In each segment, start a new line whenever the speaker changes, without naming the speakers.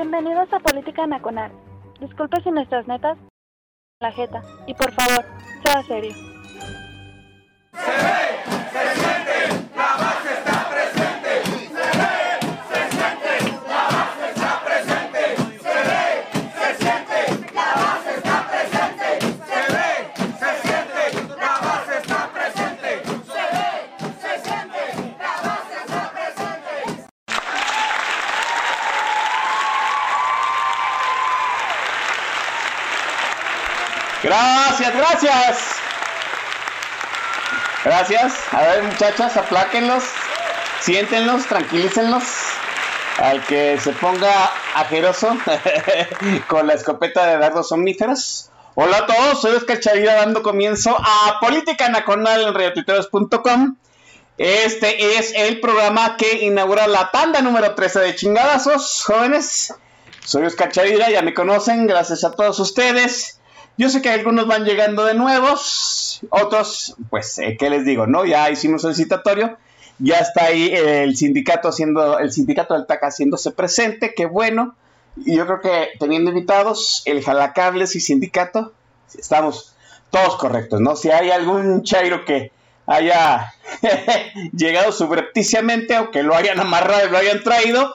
Bienvenidos a Política Nacional. Disculpe si nuestras netas la jeta y por favor, sea serio.
Gracias, gracias. A ver, muchachas, apláquenlos, siéntenlos, tranquilícenlos. Al que se ponga ajeroso con la escopeta de dardos somníferos. Hola a todos, soy Oscar Chavira dando comienzo a Política Nacional en radiotuiteros.com. Este es el programa que inaugura la tanda número 13 de chingadazos, jóvenes. Soy Oscar Chavira, ya me conocen, gracias a todos ustedes. Yo sé que algunos van llegando de nuevos, otros, pues, eh, ¿qué les digo? no Ya hicimos el citatorio, ya está ahí el sindicato haciendo, el sindicato del TAC haciéndose presente, qué bueno. Y yo creo que teniendo invitados, el Jalacables y sindicato, estamos todos correctos, ¿no? Si hay algún chairo que haya llegado subrepticiamente o que lo hayan amarrado y lo hayan traído,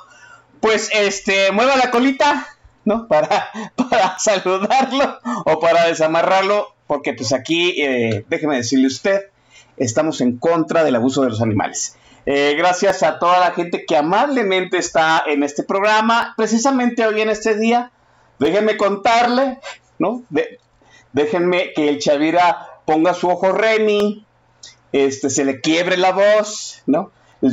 pues este, mueva la colita, ¿no? Para, para saludarlo o para desamarrarlo, porque pues aquí, eh, déjeme decirle usted, estamos en contra del abuso de los animales. Eh, gracias a toda la gente que amablemente está en este programa, precisamente hoy en este día. Déjenme contarle, ¿no? déjenme que el Chavira ponga su ojo Remy, este, se le quiebre la voz, ¿no?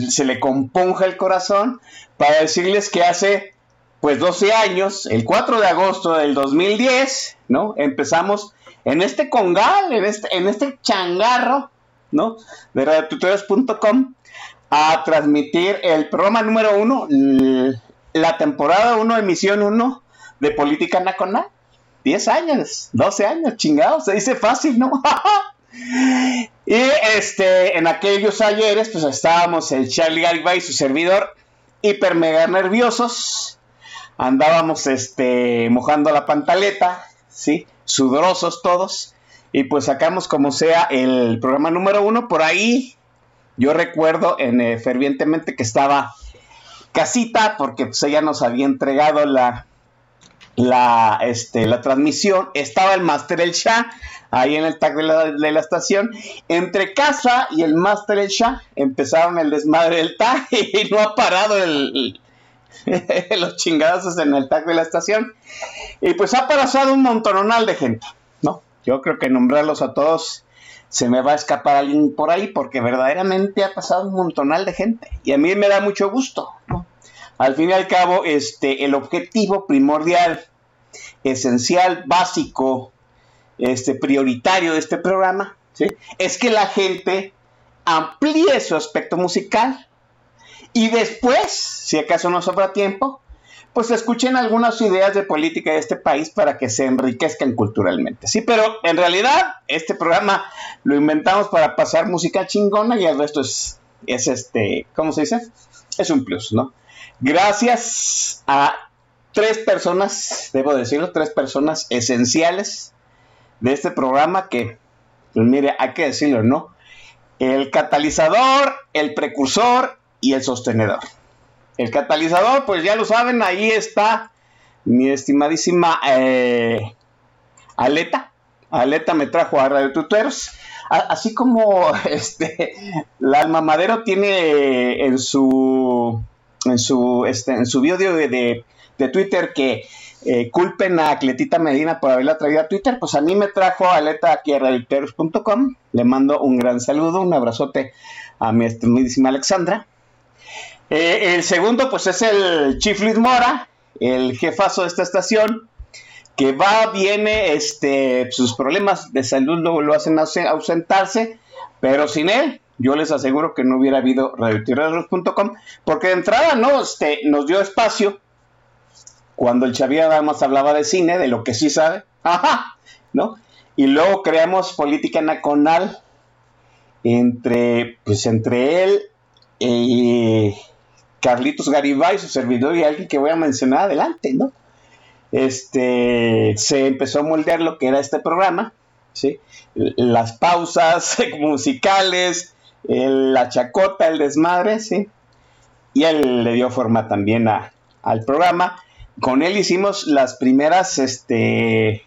Se le componja el corazón para decirles que hace pues 12 años, el 4 de agosto del 2010, ¿no? Empezamos en este congal, en este, en este changarro, ¿no? De radiotutorials.com a transmitir el programa número uno, la temporada 1, emisión 1 de Política Nacional. 10 años, 12 años, chingados, se dice fácil, ¿no? y este, en aquellos ayeres, pues estábamos el Charlie Garibay y su servidor hiper mega nerviosos. Andábamos este, mojando la pantaleta, ¿sí? Sudorosos todos. Y pues sacamos como sea el programa número uno. Por ahí yo recuerdo eh, fervientemente que estaba Casita, porque pues ella nos había entregado la, la, este, la transmisión. Estaba el Master El Shah ahí en el tag de la, estación. Entre casa y el Master El Shah empezaron el desmadre del tag y no ha parado el, los chingadazos en el tag de la estación. Y pues ha pasado un montonal de gente, ¿no? Yo creo que nombrarlos a todos se me va a escapar alguien por ahí porque verdaderamente ha pasado un montonal de gente y a mí me da mucho gusto. Al fin y al cabo, este, el objetivo primordial, esencial, básico, este, prioritario de este programa, ¿sí? es que la gente amplíe su aspecto musical y después, si acaso no sobra tiempo, pues escuchen algunas ideas de política de este país para que se enriquezcan culturalmente. Sí, pero en realidad este programa lo inventamos para pasar música chingona y el resto es, es este, ¿cómo se dice? Es un plus, ¿no? Gracias a tres personas, debo decirlo, tres personas esenciales de este programa que, pues mire, hay que decirlo, ¿no? El catalizador, el precursor y el sostenedor. El catalizador, pues ya lo saben, ahí está mi estimadísima eh, Aleta. Aleta me trajo a Radio Tuteros. Así como este, la alma madero tiene en su en su este, en su video de, de Twitter que eh, culpen a Cletita Medina por haberla traído a Twitter, pues a mí me trajo Aleta aquí a radioteros.com. Le mando un gran saludo, un abrazote a mi estimadísima Alexandra. Eh, el segundo, pues es el Chief Luis Mora, el jefazo de esta estación, que va, viene, este, sus problemas de salud lo, lo hacen ausentarse, pero sin él, yo les aseguro que no hubiera habido radioteros.com, porque de entrada. Este, nos dio espacio cuando el Xavier además hablaba de cine, de lo que sí sabe, ajá, ¿no? Y luego creamos política nacional entre, pues entre él y Carlitos Garibay, su servidor y alguien que voy a mencionar adelante, ¿no? Este, se empezó a moldear lo que era este programa, ¿sí? Las pausas musicales, la chacota, el desmadre, ¿sí? Y él le dio forma también a, al programa con él hicimos las primeras, este,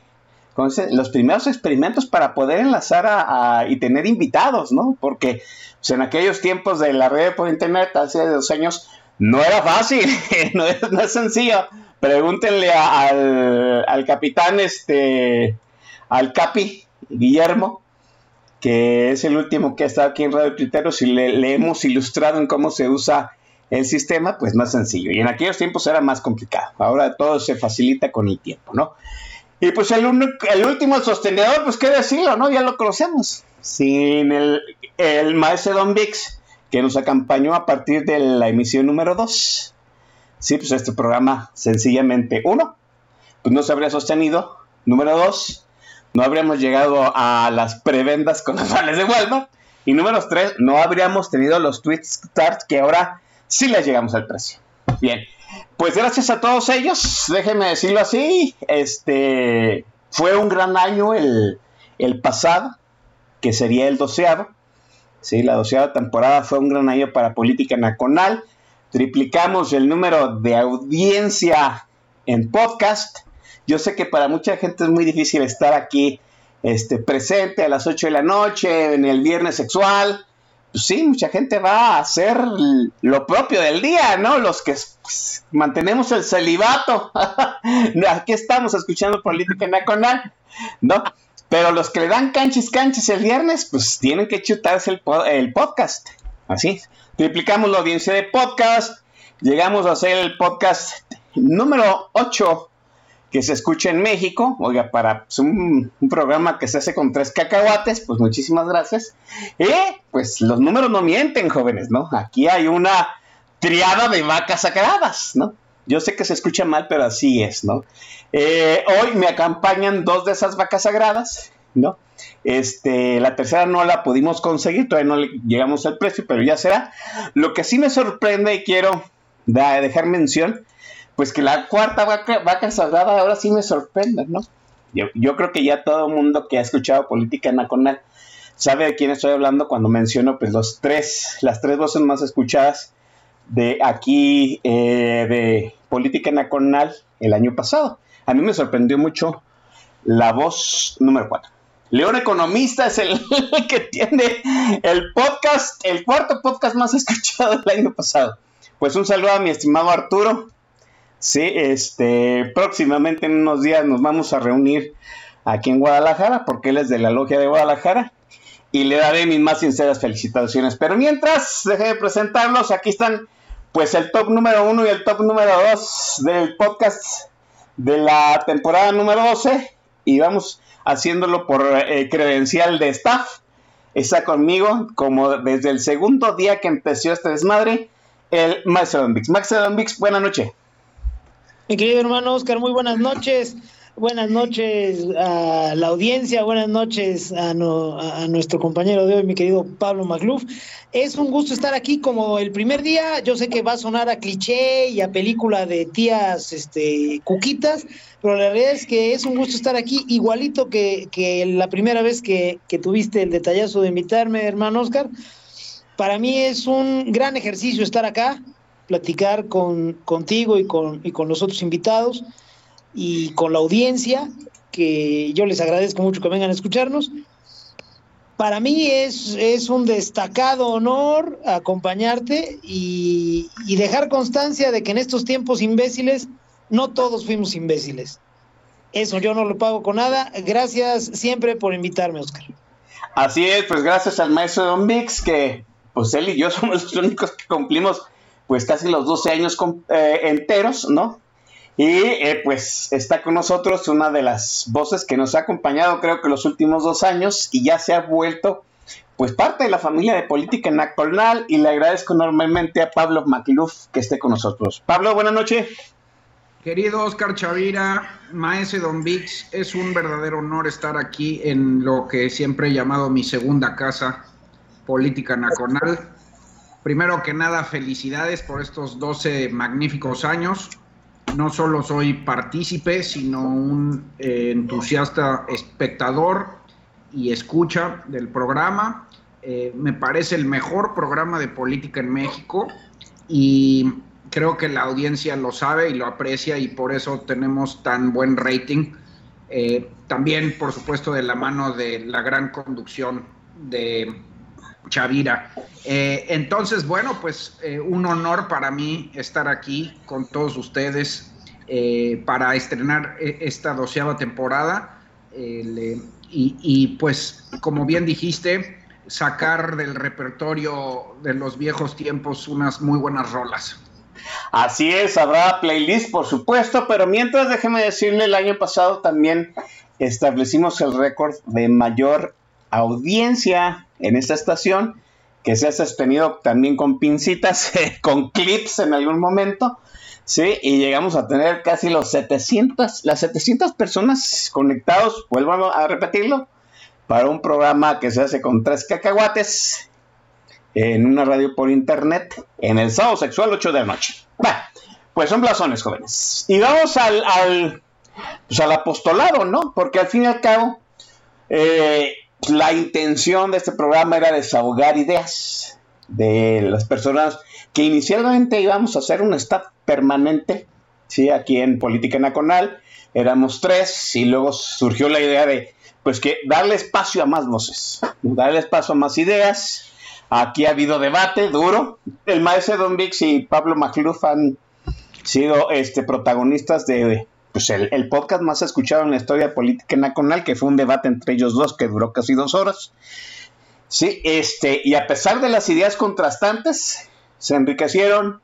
los primeros experimentos para poder enlazar a, y tener invitados, ¿no? Porque pues, en aquellos tiempos de la red por internet, hace dos años, no era fácil, no, es, sencillo. Pregúntenle al, al, capitán, este, al Capi, Guillermo, que es el último que ha estado aquí en Radio Twitter, si le, hemos ilustrado en cómo se usa el sistema, pues más sencillo. Y en aquellos tiempos era más complicado. Ahora todo se facilita con el tiempo, ¿no? Y pues el, el último sostenedor, pues qué decirlo, ¿no? Ya lo conocemos. Sin el, el maestro Don Vix, que nos acompañó a partir de la emisión número 2. Sí, pues este programa sencillamente, uno, pues no se habría sostenido. Número dos, no habríamos llegado a las prebendas con los vales de Walmart. Y número tres, no habríamos tenido los tweets start que ahora sí les llegamos al precio. Bien, pues gracias a todos ellos, déjenme decirlo así, este fue un gran año el, pasado, que sería el doceavo. Sí, la doceava temporada fue un gran año para Política Nacional. Triplicamos el número de audiencia en podcast. Yo sé que para mucha gente es muy difícil estar aquí este, presente a las 8 de la noche, en el viernes sexual, pues sí, mucha gente va a hacer lo propio del día, ¿no? Los que mantenemos el celibato. Aquí estamos escuchando política nacional, ¿no? Pero los que le dan canchis canchis el viernes, pues tienen que chutarse el, podcast. Así. Triplicamos la audiencia de podcast. Llegamos a hacer el podcast número 8 que se escucha en México. Oiga, para pues, un, programa que se hace con tres cacahuates, pues muchísimas gracias. Y pues los números no mienten, jóvenes, ¿no? Aquí hay una triada de vacas sagradas, ¿no? Yo sé que se escucha mal, pero así es, ¿no? Eh, hoy me acompañan dos de esas vacas sagradas, ¿no? Este, la tercera no la pudimos conseguir, todavía no llegamos al precio, pero ya será. Lo que sí me sorprende y quiero dejar mención pues que la cuarta vaca, sagrada ahora sí me sorprende, ¿no? Yo, creo que ya todo el mundo que ha escuchado política nacional sabe de quién estoy hablando cuando menciono pues los tres, las tres voces más escuchadas de aquí eh, de política nacional el año pasado. A mí me sorprendió mucho la voz número cuatro. León Economista es el que tiene el podcast, el cuarto podcast más escuchado del año pasado. Pues un saludo a mi estimado Arturo, Sí, este, próximamente en unos días nos vamos a reunir aquí en Guadalajara, porque él es de la logia de Guadalajara, y le daré mis más sinceras felicitaciones. Pero mientras, deje de presentarlos, aquí están, pues el top número uno y el top número dos del podcast de la temporada número 12, y vamos haciéndolo por eh, credencial de staff. Está conmigo, como desde el segundo día que empezó este desmadre, el Max Don Max buena noche.
Mi querido hermano Oscar, muy buenas noches. Buenas noches a la audiencia, buenas noches a, nuestro compañero de hoy, mi querido Pablo Magluf. Es un gusto estar aquí como el primer día. Yo sé que va a sonar a cliché y a película de tías este, cuquitas, pero la realidad es que es un gusto estar aquí, igualito que, la primera vez que, que tuviste el detallazo de invitarme, hermano Oscar. Para mí es un gran ejercicio estar acá platicar con, contigo y con, y con los otros invitados y con la audiencia, que yo les agradezco mucho que vengan a escucharnos. Para mí es, es un destacado honor acompañarte y, y dejar constancia de que en estos tiempos imbéciles no todos fuimos imbéciles. Eso yo no lo pago con nada. Gracias siempre por invitarme, Oscar.
Así es, pues gracias al maestro Don Vix, que pues él y yo somos los únicos que cumplimos pues casi los 12 años eh, enteros, ¿no? Y eh, pues está con nosotros una de las voces que nos ha acompañado creo que los últimos dos años y ya se ha vuelto pues parte de la familia de política nacional y le agradezco enormemente a Pablo Matiluf que esté con nosotros. Pablo, buenas noches.
Querido Oscar Chavira, maestro Don Vix, es un verdadero honor estar aquí en lo que siempre he llamado mi segunda casa, Política Nacional. Primero que nada, felicidades por estos 12 magníficos años. No solo soy partícipe, sino un eh, entusiasta espectador y escucha del programa. Eh, me parece el mejor programa de política en México y creo que la audiencia lo sabe y lo aprecia y por eso tenemos tan buen rating. Eh, también, por supuesto, de la mano de la gran conducción de Chavira. Eh, entonces, bueno, pues eh, un honor para mí estar aquí con todos ustedes eh, para estrenar esta doceava temporada. y, pues, como bien dijiste, sacar del repertorio de los viejos tiempos unas muy buenas rolas.
Así es, habrá playlist, por supuesto, pero mientras déjeme decirle, el año pasado también establecimos el récord de mayor audiencia en esta estación, que se ha sostenido también con pincitas, con clips en algún momento, ¿sí? Y llegamos a tener casi los 700, las 700 personas conectados, vuelvo a repetirlo, para un programa que se hace con tres cacahuates en una radio por internet en el sábado sexual 8 de la noche. Bueno, pues son blasones jóvenes. Y vamos al, al, pues al apostolado, ¿no? Porque al fin y al cabo, eh, la intención de este programa era desahogar ideas de las personas que inicialmente íbamos a hacer un staff permanente, ¿sí? aquí en Política Nacional, éramos tres y luego surgió la idea de pues que darle espacio a más voces, darle espacio a más ideas, Aquí ha habido debate duro. El maestro Don Vix y Pablo Macluf han sido este, protagonistas de pues, el, podcast más escuchado en la historia política nacional, que fue un debate entre ellos dos que duró casi dos horas. Sí, este, y a pesar de las ideas contrastantes, se enriquecieron,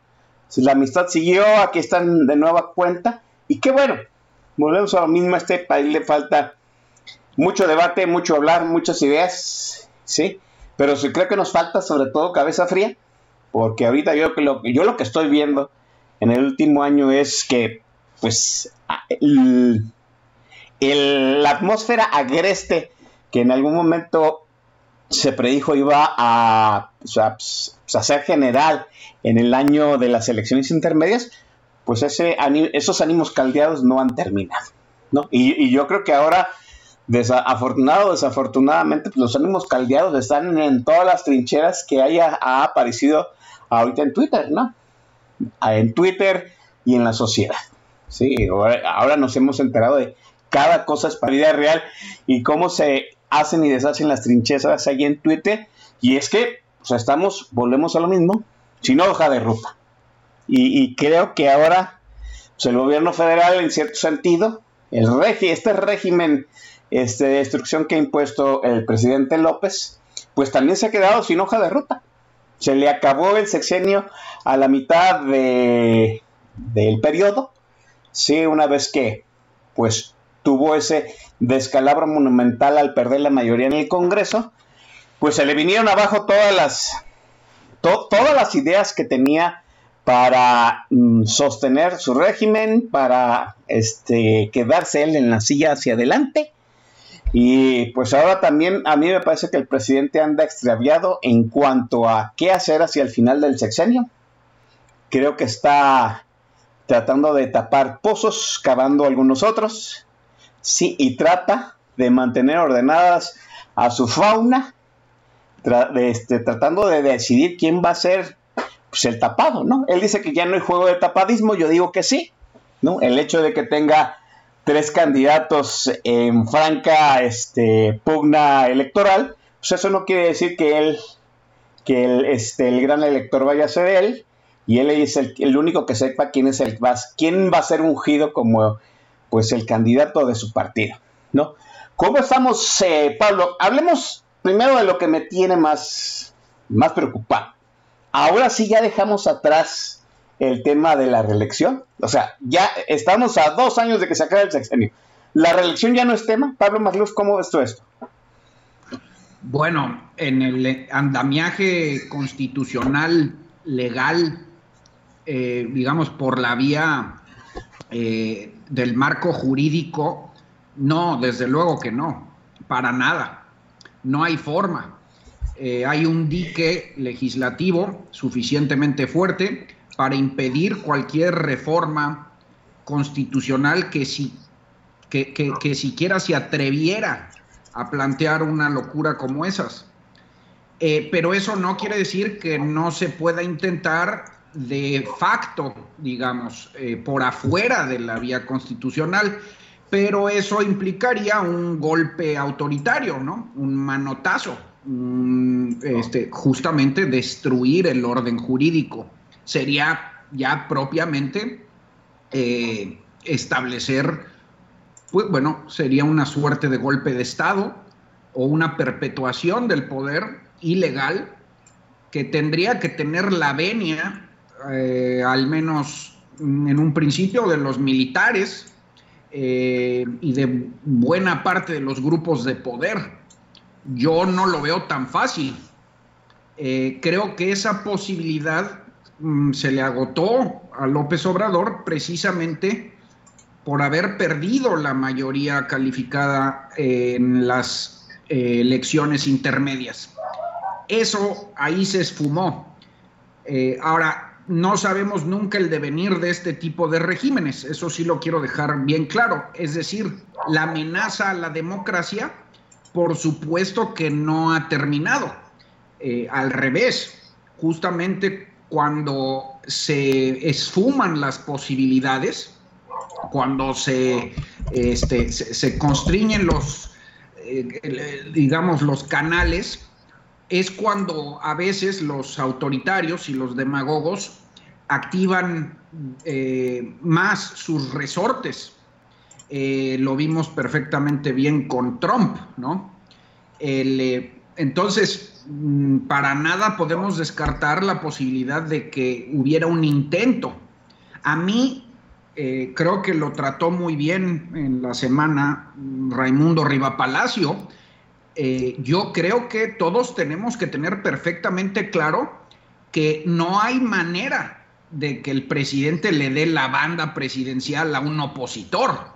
la amistad siguió, aquí están de nueva cuenta, y qué bueno, volvemos a lo mismo, a este país le falta mucho debate, mucho hablar, muchas ideas, ¿sí? Pero creo que nos falta sobre todo cabeza fría, porque ahorita yo lo, yo lo que estoy viendo en el último año es que, pues, la atmósfera agreste que en algún momento se predijo iba a, pues, ser general en el año de las elecciones intermedias, pues ese, esos ánimos caldeados no han terminado. ¿no? Y, yo creo que ahora, desafortunado desafortunadamente, pues los ánimos caldeados están en todas las trincheras que haya ha aparecido ahorita en Twitter, ¿no? En Twitter y en la sociedad. Sí, ahora, nos hemos enterado de cada cosa es para vida real y cómo se hacen y deshacen las trincheras ahí en Twitter. Y es que estamos, volvemos a lo mismo, sin hoja de ruta. Y, creo que ahora pues, el gobierno federal, en cierto sentido, el este régimen este, de destrucción que ha impuesto el presidente López, pues también se ha quedado sin hoja de ruta. Se le acabó el sexenio a la mitad de, del periodo. Sí, una vez que pues tuvo ese descalabro monumental al perder la mayoría en el Congreso, pues se le vinieron abajo todas las, todas las ideas que tenía para mm, sostener su régimen, para este, quedarse él en la silla hacia adelante. Y pues ahora también a mí me parece que el presidente anda extraviado en cuanto a qué hacer hacia el final del sexenio. Creo que está tratando de tapar pozos, cavando algunos otros. Sí, y trata de mantener ordenadas a su fauna, este, tratando de decidir quién va a ser pues, el tapado, ¿no? Él dice que ya no hay juego de tapadismo, yo digo que sí, ¿no? El hecho de que tenga tres candidatos en franca este, pugna electoral, pues eso no quiere decir que él, que el, este, el gran elector vaya a ser él, y él es el, único que sepa quién es el quién va a ser ungido como pues el candidato de su partido, ¿no? ¿Cómo estamos, eh, Pablo? Hablemos primero de lo que me tiene más, más preocupado. Ahora sí ya dejamos atrás el tema de la reelección. O sea, ya estamos a dos años de que se acabe el sexenio. ¿La reelección ya no es tema? Pablo Magluf, ¿cómo ves tú esto?
Bueno, en el andamiaje constitucional legal, eh, digamos, por la vía eh, del marco jurídico, no, desde luego que no, para nada. No hay forma. Eh, hay un dique legislativo suficientemente fuerte para impedir cualquier reforma constitucional que, si, que, siquiera se atreviera a plantear una locura como esas. Pero eso no quiere decir que no se pueda intentar de facto, digamos, eh, por afuera de la vía constitucional, pero eso implicaría un golpe autoritario, ¿no? Un manotazo, este, justamente destruir el orden jurídico. Sería ya propiamente eh, establecer, pues bueno, sería una suerte de golpe de Estado o una perpetuación del poder ilegal que tendría que tener la venia eh, al menos en un principio, de los militares eh, y de buena parte de los grupos de poder. Yo no lo veo tan fácil. Eh, creo que esa posibilidad mm, se le agotó a López Obrador precisamente por haber perdido la mayoría calificada en las elecciones intermedias. Eso ahí se esfumó. ahora, no sabemos nunca el devenir de este tipo de regímenes, eso sí lo quiero dejar bien claro. Es decir, la amenaza a la democracia, por supuesto que no ha terminado. Eh, al revés, justamente cuando se esfuman las posibilidades, cuando se, este, constriñen los, eh, digamos, los canales, es cuando a veces los autoritarios y los demagogos activan eh, más sus resortes. Eh, lo vimos perfectamente bien con Trump, ¿no? Eh, entonces, mm, para nada podemos descartar la posibilidad de que hubiera un intento. A mí creo que lo trató muy bien en la semana Raimundo Riva Palacio. yo creo que todos tenemos que tener perfectamente claro que no hay manera de que el presidente le dé la banda presidencial a un opositor.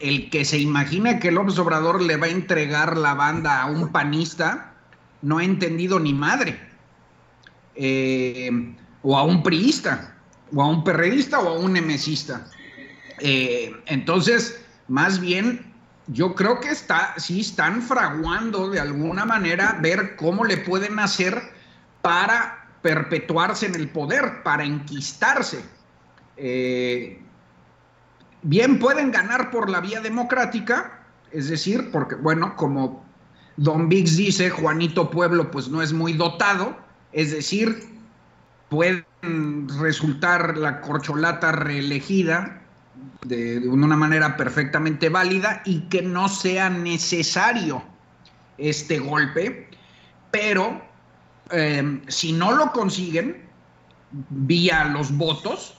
El que se imagina que López Obrador le va a entregar la banda a un panista, no ha entendido ni madre. Eh, o a un priista, o a un perredista, o a un emesista. Eh, entonces, más bien, yo creo que está, sí están fraguando de alguna manera ver cómo le pueden hacer para perpetuarse en el poder, para enquistarse. Eh, bien pueden ganar por la vía democrática, es decir, porque, bueno, como Don Biggs dice, Juanito Pueblo pues no es muy dotado, es decir, pueden resultar la corcholata reelegida de una manera perfectamente válida y que no sea necesario este golpe, pero Em, si no lo consiguen vía los votos,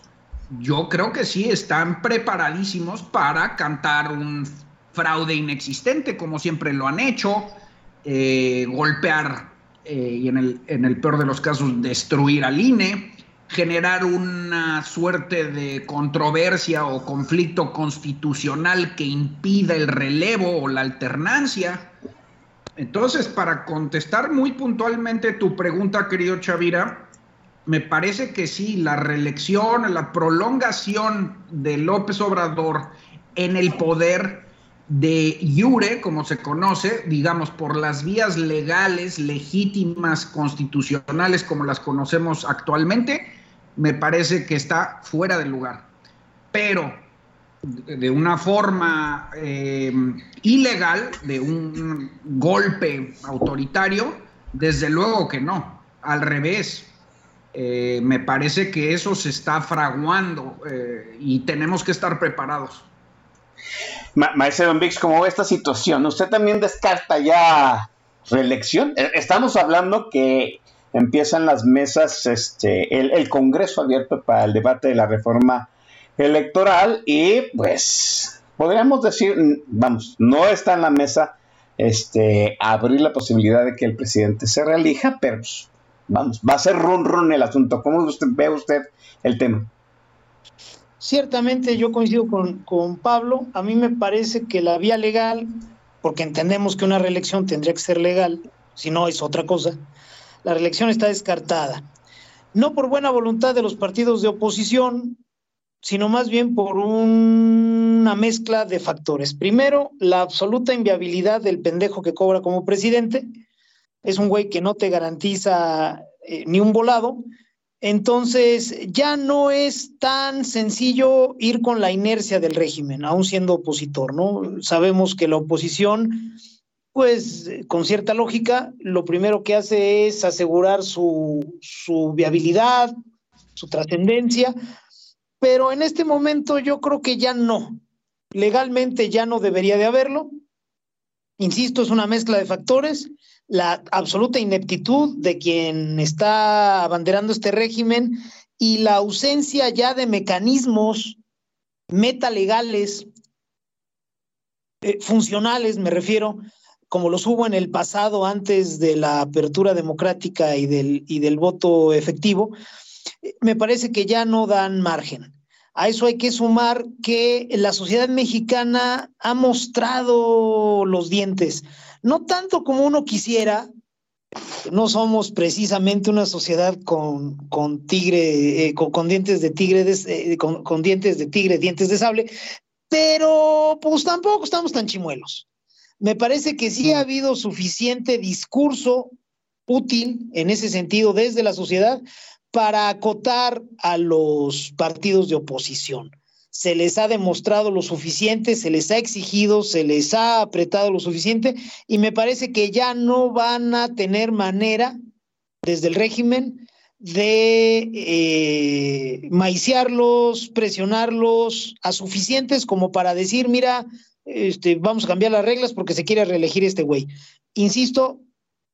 yo creo que sí están preparadísimos para cantar un fraude inexistente, como siempre lo han hecho, eh, golpear eh, y en el, en el peor de los casos destruir al INE, generar una suerte de controversia o conflicto constitucional que impida el relevo o la alternancia. Entonces, para contestar muy puntualmente tu pregunta, querido Chavira, me parece que sí, la reelección, la prolongación de López Obrador en el poder de Iure, como se conoce, digamos, por las vías legales, legítimas, constitucionales, como las conocemos actualmente, me parece que está fuera de lugar. Pero de una forma eh, ilegal, de un golpe autoritario, desde luego que no, al revés. Eh, me parece que eso se está fraguando eh, y tenemos que estar preparados.
Maestro Don Vix, ¿cómo ve esta situación? ¿Usted también descarta ya reelección? Estamos hablando que empiezan las mesas, este, el, el Congreso abierto para el debate de la reforma electoral y pues podríamos decir, vamos, no está en la mesa este, abrir la posibilidad de que el presidente se reelija, pero pues, vamos, va a ser run run el asunto. ¿Cómo usted, ve usted el tema?
Ciertamente yo coincido con, con Pablo. A mí me parece que la vía legal, porque entendemos que una reelección tendría que ser legal, si no es otra cosa, la reelección está descartada. No por buena voluntad de los partidos de oposición, sino más bien por una mezcla de factores. Primero, la absoluta inviabilidad del pendejo que cobra como presidente. Es un güey que no te garantiza eh, ni un volado. Entonces, ya no es tan sencillo ir con la inercia del régimen, aún siendo opositor, ¿no? Sabemos que la oposición, pues, con cierta lógica, lo primero que hace es asegurar su, su viabilidad, su trascendencia, pero en este momento yo creo que ya no. Legalmente ya no debería de haberlo. Insisto, es una mezcla de factores, la absoluta ineptitud de quien está abanderando este régimen y la ausencia ya de mecanismos metalegales eh, funcionales, me refiero, como los hubo en el pasado antes de la apertura democrática y del, y del voto efectivo, eh, me parece que ya no dan margen. A eso hay que sumar que la sociedad mexicana ha mostrado los dientes, no tanto como uno quisiera, no somos precisamente una sociedad con, con tigre, eh, con, dientes de tigre, eh, con, dientes de tigre, dientes de sable, pero pues tampoco estamos tan chimuelos. Me parece que sí ha habido suficiente discurso útil en ese sentido desde la sociedad para acotar a los partidos de oposición. se les ha demostrado lo suficiente, se les ha exigido, se les ha apretado lo suficiente y me parece que ya no van a tener manera desde el régimen de eh, presionarlos a suficientes como para decir, mira, este, vamos a cambiar las reglas porque se quiere reelegir este güey. Insisto,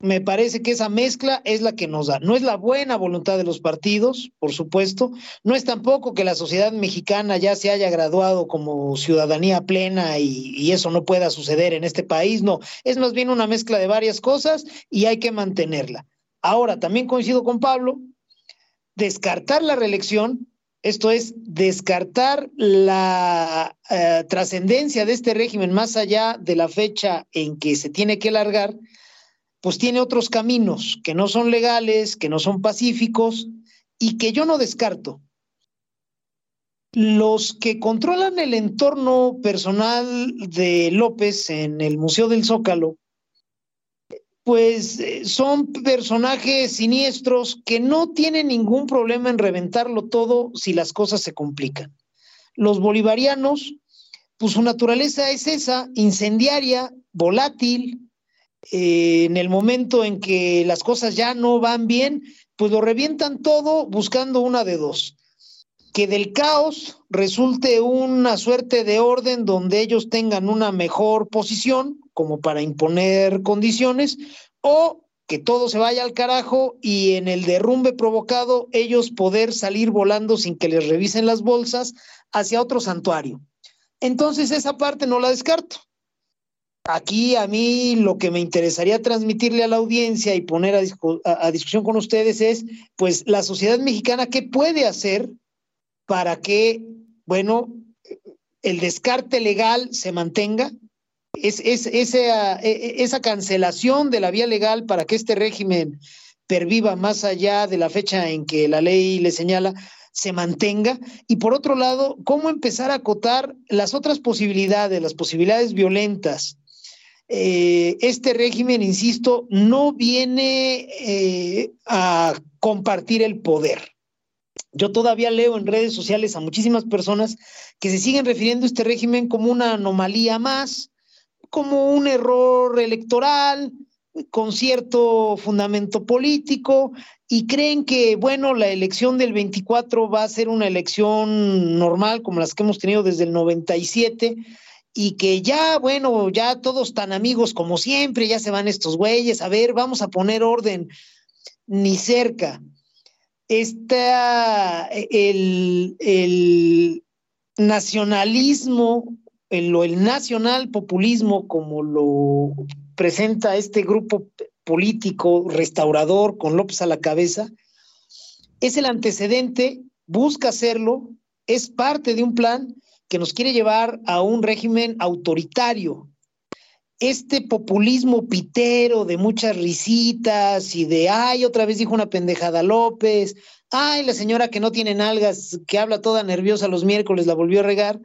me parece que esa mezcla es la que nos da. No es la buena voluntad de los partidos, por supuesto, no es tampoco que la sociedad mexicana ya se haya graduado como ciudadanía plena y, eso no pueda suceder en este país, no, es más bien una mezcla de varias cosas y hay que mantenerla. Ahora, también coincido con Pablo, descartar la reelección, esto es, descartar la uh, trascendencia de este régimen más allá de la fecha en que se tiene que largar, pues tiene otros caminos que no son legales, que no son pacíficos y que yo no descarto. Los que controlan el entorno personal de López en el Museo del Zócalo, pues son personajes siniestros que no tienen ningún problema en reventarlo todo si las cosas se complican. Los bolivarianos, pues su naturaleza es esa, incendiaria, volátil, eh, en el momento en que las cosas ya no van bien, pues lo revientan todo buscando una de dos. Que del caos resulte una suerte de orden donde ellos tengan una mejor posición como para imponer condiciones o que todo se vaya al carajo y en el derrumbe provocado ellos poder salir volando sin que les revisen las bolsas hacia otro santuario. Entonces esa parte no la descarto. Aquí a mí lo que me interesaría transmitirle a la audiencia y poner a, discu a, discusión con ustedes es, pues, la sociedad mexicana, ¿qué puede hacer para que, bueno, el descarte legal se mantenga? Es, es, esa, esa cancelación de la vía legal para que este régimen perviva más allá de la fecha en que la ley le señala, se mantenga y por otro lado, cómo empezar a acotar las otras posibilidades, las posibilidades violentas eh, este régimen, insisto, no viene eh, a compartir el poder. Yo todavía leo en redes sociales a muchísimas personas que se siguen refiriendo a este régimen como una anomalía más, como un error electoral, con cierto fundamento político y creen que, bueno, la elección del 24 va a ser una elección normal como las que hemos tenido desde el 97 y que ya, bueno, ya todos tan amigos como siempre, ya se van estos güeyes, a ver, vamos a poner orden, ni cerca. Está el, el nacionalismo, el, el nacional populismo, como lo presenta este grupo político restaurador con López a la cabeza, es el antecedente, busca hacerlo, es parte de un plan que nos quiere llevar a un régimen autoritario. Este populismo pitero de muchas risitas y de, ay, otra vez dijo una pendejada López, ay, la señora que no tiene nalgas, que habla toda nerviosa los miércoles, la volvió a regar,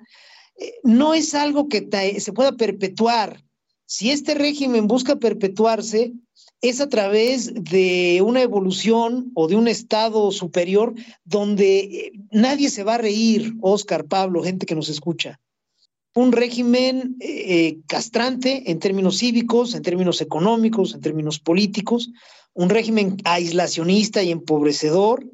eh, no es algo que se pueda perpetuar. Si este régimen busca perpetuarse, es a través de una evolución o de un estado superior donde eh, nadie se va a reír, Oscar, Pablo, gente que nos escucha. Un régimen eh, castrante en términos cívicos, en términos económicos, en términos políticos, un régimen aislacionista y empobrecedor.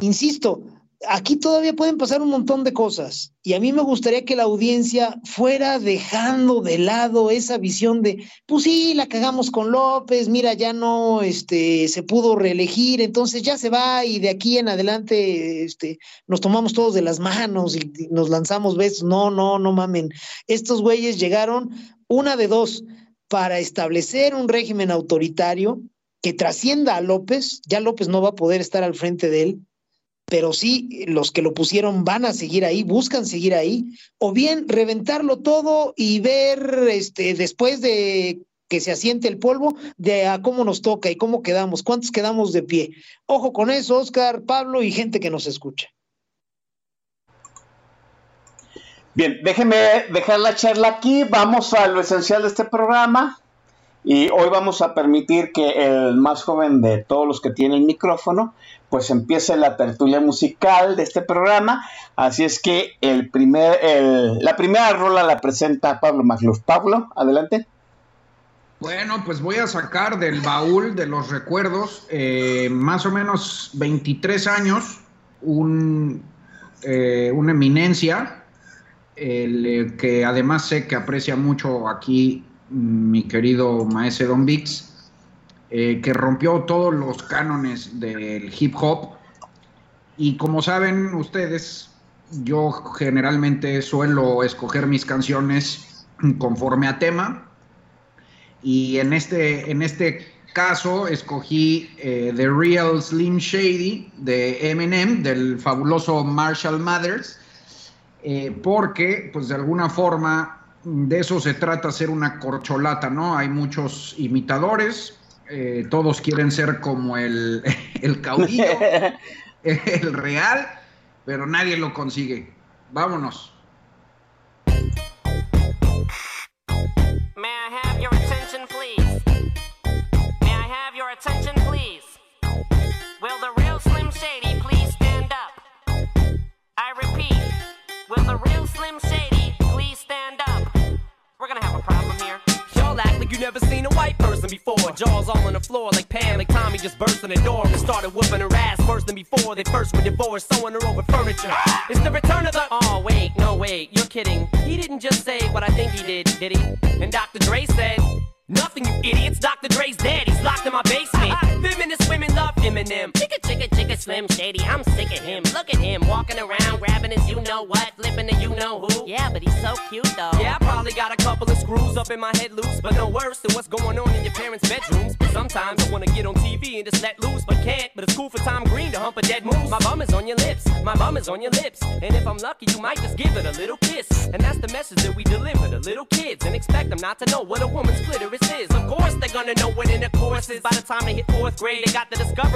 Insisto, aquí todavía pueden pasar un montón de cosas y a mí me gustaría que la audiencia fuera dejando de lado esa visión de, pues sí, la cagamos con López, mira, ya no este, se pudo reelegir, entonces ya se va y de aquí en adelante este, nos tomamos todos de las manos y, y nos lanzamos besos. No, no, no mamen. Estos güeyes llegaron una de dos para establecer un régimen autoritario que trascienda a López, ya López no va a poder estar al frente de él, pero sí los que lo pusieron van a seguir ahí, buscan seguir ahí, o bien reventarlo todo y ver este, después de que se asiente el polvo, de a cómo nos toca y cómo quedamos, cuántos quedamos de pie. Ojo con eso, Oscar, Pablo y gente que nos escucha.
Bien, déjeme dejar la charla aquí, vamos a lo esencial de este programa Y hoy vamos a permitir que el más joven de todos los que tiene el micrófono, pues empiece la tertulia musical de este programa. Así es que el primer, la primera rola la presenta Pablo Magluf. Pablo, adelante.
Bueno, pues voy a sacar del baúl de los recuerdos, eh, más o menos 23 años, un, eh, una eminencia, el, que además sé que aprecia mucho aquí mi querido maestro Don Vix, eh, que rompió todos los cánones del hip hop. Y como saben ustedes, yo generalmente suelo escoger mis canciones conforme a tema. Y en este, en este caso escogí eh, The Real Slim Shady de Eminem, del fabuloso Marshall Mathers, eh, porque pues de alguna forma de eso se trata ser una corcholata, ¿no? Hay muchos imitadores, eh, todos quieren ser como el, el caudillo, el real, pero nadie lo consigue. Vámonos.
May I
like you never seen a white person before. Jaws all on the floor like Pam, like Tommy just burst in the door and started whooping her ass worse than before. They first were divorced, sewing her over furniture. It's the return of the. Oh, wait, no, wait, you're kidding. He didn't just say what I think he did, did he? And Dr. Dre said. Nothing, you idiots. Dr. Dre's dead. He's locked in my basement. Feminist women Eminem. Chicka, chicka, chicka, Slim Shady. I'm sick of him. Look at him walking around, grabbing his you know what, flipping the you know who.
Yeah, but he's so cute though.
Yeah, I probably got a couple of screws up in my head loose, but no worse than what's going on in your parents' bedrooms. Sometimes I wanna get on TV and just let loose, but can't. But it's cool for Tom Green to hump a dead moose. My bum is on your lips, my bum is on your lips, and if I'm lucky, you might just give it a little kiss. And that's the message that we deliver to little kids, and expect them not to know what a woman's clitoris is. Of course, they're gonna know what in the course is. By the time they hit fourth grade, they got the Discovery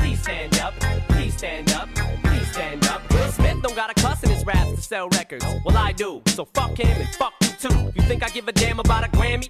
stand up? Please stand up, please stand up. Will Smith don't got a cuss in his raps to sell records. Well, I do. So fuck him and fuck you too. You think I give a damn about a Grammy?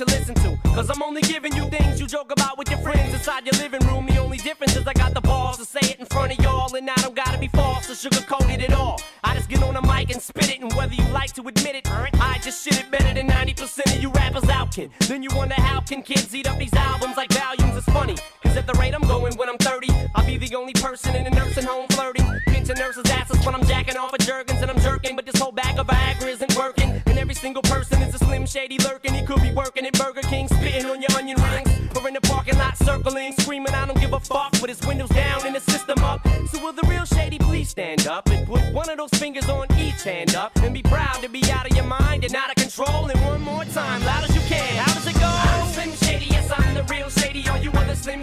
to listen to, cause I'm only giving you things you joke about with your friends inside your living room. The only difference is I got the balls to say it in front of y'all, and I don't gotta be false or sugarcoated at all. I just get on the mic and spit it, and whether you like to admit it, I just shit it better than 90% of you rappers out can. Then you wonder how can kids eat up these albums like volumes? It's funny, cause at the rate I'm going when I'm 30, I'll be the only person in a nursing home flirting. Pinching nurses' asses when I'm jacking off of Jergens and I'm jerking, but this whole bag of Viagra isn't working. Single person is a slim shady lurking. He could be working at Burger King, spitting on your onion rings, or in the parking lot circling, screaming, I don't give a fuck, with his windows down and his system up. So will the real shady please stand up and put one of those fingers on each hand up and be proud to be out of your mind and out of control. And one more time, loud as you can. How does it go? I'm Slim Shady, yes, I'm the real shady. All you other Slim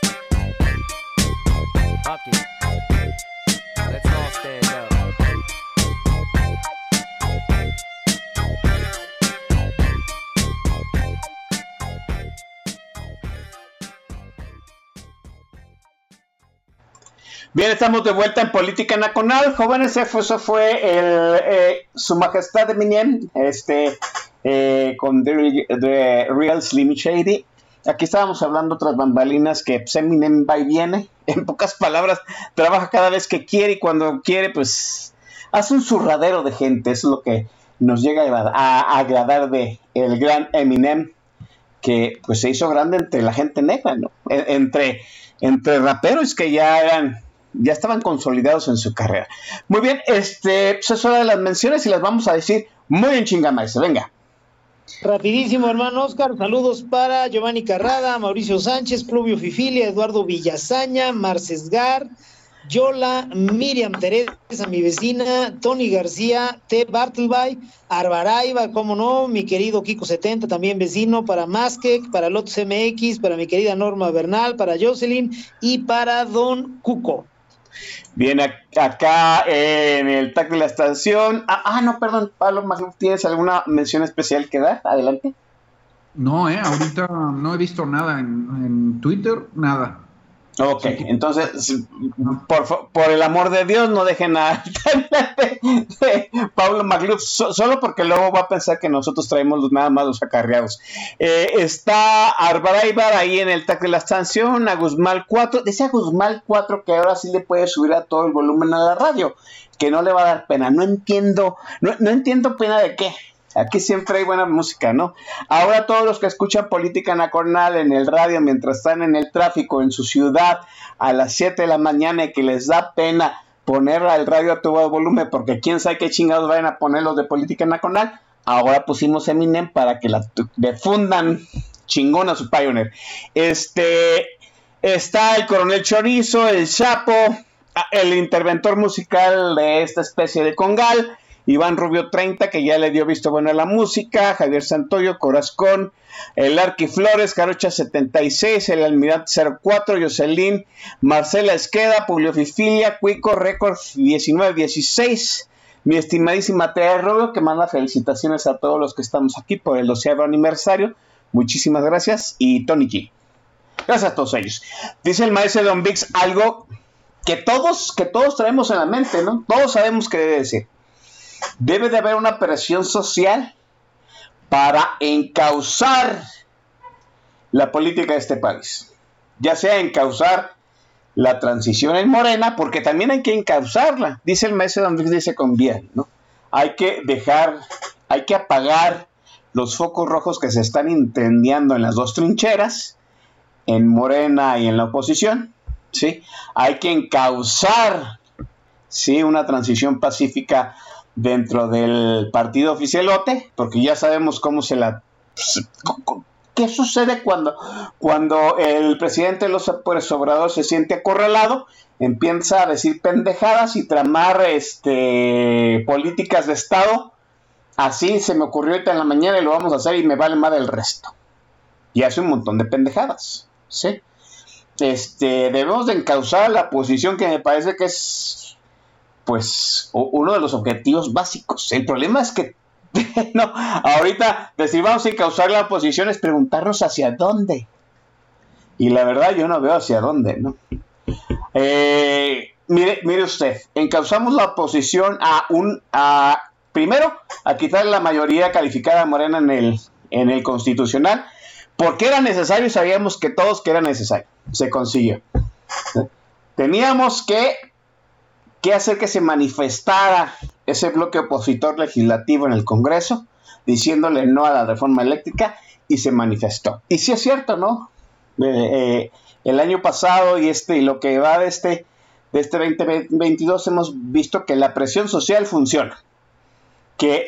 Bien, estamos de vuelta en Política Nacional. Jóvenes, eso fue el, eh, Su Majestad de Eminem, este, eh, con The Real Slim Shady. Aquí estábamos hablando otras bambalinas que pues, Eminem va y viene. En pocas palabras, trabaja cada vez que quiere y cuando quiere, pues hace un zurradero de gente. Es lo que nos llega a, agradar de el gran Eminem, que pues se hizo grande entre la gente negra, ¿no? E- Entre, entre raperos que ya eran ya estaban consolidados en su carrera. Muy bien, este, pues es hora de las menciones y las vamos a decir muy en chingamaese. Venga.
Rapidísimo, hermano Oscar. Saludos para Giovanni Carrada, Mauricio Sánchez, Pluvio Fifilia, Eduardo Villazaña, Marcesgar, Yola, Miriam Teresa, mi vecina, Tony García, T. Bartleby, Arbaraiba, cómo no, mi querido Kiko 70, también vecino, para Maskek, para Lotus MX, para mi querida Norma Bernal, para Jocelyn y para Don Cuco.
Bien, ac- acá en el tag de la estación. Ah, ah, no, perdón, Pablo, Magluf, ¿tienes alguna mención especial que dar? Adelante.
No, eh, ahorita no he visto nada en, en Twitter, nada.
Ok, entonces, por, por el amor de Dios, no dejen a de Pablo Magluf, so- solo porque luego va a pensar que nosotros traemos los, nada más los acarreados. Eh, está Arbaraibar ahí en el tag de la estación, a Guzmán 4. Dice a Guzmán 4 que ahora sí le puede subir a todo el volumen a la radio, que no le va a dar pena. No entiendo, no, no entiendo pena de qué. Aquí siempre hay buena música, ¿no? Ahora todos los que escuchan política nacional en el radio mientras están en el tráfico en su ciudad a las 7 de la mañana y que les da pena poner al radio a todo volumen porque quién sabe qué chingados vayan a poner los de política nacional, ahora pusimos Eminem para que la difundan chingón a su Pioneer. Este está el coronel Chorizo, el Chapo, ah, el interventor musical de esta especie de congal, Iván Rubio 30, que ya le dio visto bueno a la música, Javier Santoyo, Corazcón, el Arqui Flores, Carocha 76, el Almirante 04, Jocelyn, Marcela Esqueda, Publio Fifilia, Cuico Records 1916, mi estimadísima Tea Rubio, que manda felicitaciones a todos los que estamos aquí por el 12 aniversario. Muchísimas gracias. Y Tony G. Gracias a todos ellos. Dice el maestro Don Vix algo que todos, que todos traemos en la mente, ¿no? Todos sabemos que debe decir. Debe de haber una presión social para encauzar la política de este país. Ya sea encauzar la transición en Morena, porque también hay que encauzarla. Dice el maestro Don Vix, dice con bien, ¿no? Hay que dejar, hay que apagar los focos rojos que se están incendiando en las dos trincheras, en Morena y en la oposición, ¿sí? Hay que encauzar, ¿sí? Una transición pacífica dentro del partido oficialote, porque ya sabemos cómo se la... ¿Qué sucede cuando, cuando el presidente López Obrador se siente acorralado? Empieza a decir pendejadas y tramar este, políticas de Estado. Así se me ocurrió ahorita en la mañana y lo vamos a hacer y me vale más del resto. Y hace un montón de pendejadas. ¿sí? Este, debemos de encauzar la posición que me parece que es pues uno de los objetivos básicos. El problema es que no, ahorita decir vamos a encauzar la oposición es preguntarnos hacia dónde. Y la verdad yo no veo hacia dónde, ¿no? Eh, mire, mire usted, encauzamos la oposición a un a primero a quitar la mayoría calificada morena en el en el constitucional porque era necesario sabíamos que todos que era necesario. Se consiguió. Teníamos que, que hacer que se manifestara ese bloque opositor legislativo en el Congreso, diciéndole no a la reforma eléctrica, y se manifestó. Y sí es cierto, ¿no? Eh, el año pasado y este y lo que va de este de este 2022 hemos visto que la presión social funciona. Que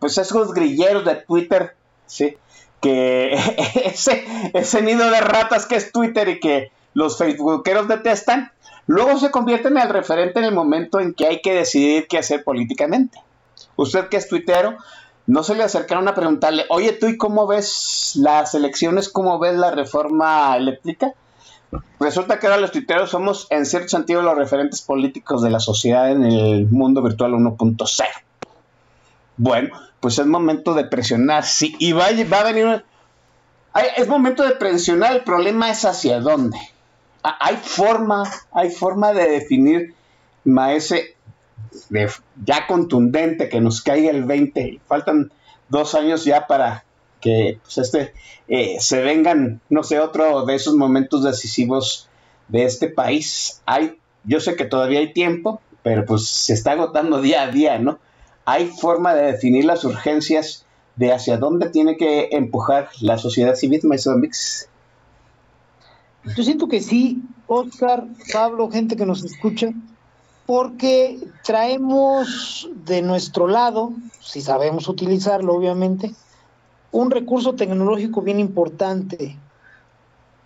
pues esos grilleros de Twitter, ¿sí? que ese, ese nido de ratas que es Twitter y que los facebookeros detestan, luego se convierte en el referente en el momento en que hay que decidir qué hacer políticamente. Usted que es tuitero, no se le acercaron a preguntarle, oye, ¿tú y cómo ves las elecciones? ¿Cómo ves la reforma eléctrica? Resulta que ahora los tuiteros somos, en cierto sentido, los referentes políticos de la sociedad en el mundo virtual 1.0. Bueno, pues es momento de presionar. Sí, y va, a venir. Es momento de presionar. El problema es hacia dónde. Hay forma, hay forma de definir, maese, de, ya contundente, que nos caiga el 20. Faltan dos años ya para que pues, este, eh, se vengan, no sé, otro de esos momentos decisivos de este país. Hay, yo sé que todavía hay tiempo, pero pues se está agotando día a día, ¿no? Hay forma de definir las urgencias de hacia dónde tiene que empujar la sociedad civil, maestro Mix.
Yo siento que sí, Oscar, Pablo, gente que nos escucha, porque traemos de nuestro lado, si sabemos utilizarlo, obviamente, un recurso tecnológico bien importante.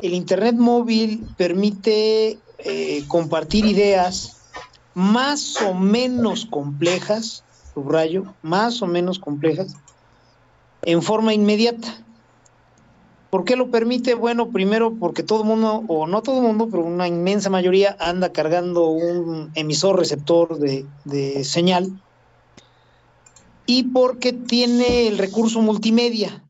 El Internet móvil permite eh, compartir ideas más o menos complejas, subrayo, más o menos complejas, en forma inmediata. ¿Por qué lo permite? Bueno, primero porque todo el mundo, o no todo el mundo, pero una inmensa mayoría anda cargando un emisor receptor de, de señal y porque tiene el recurso multimedia.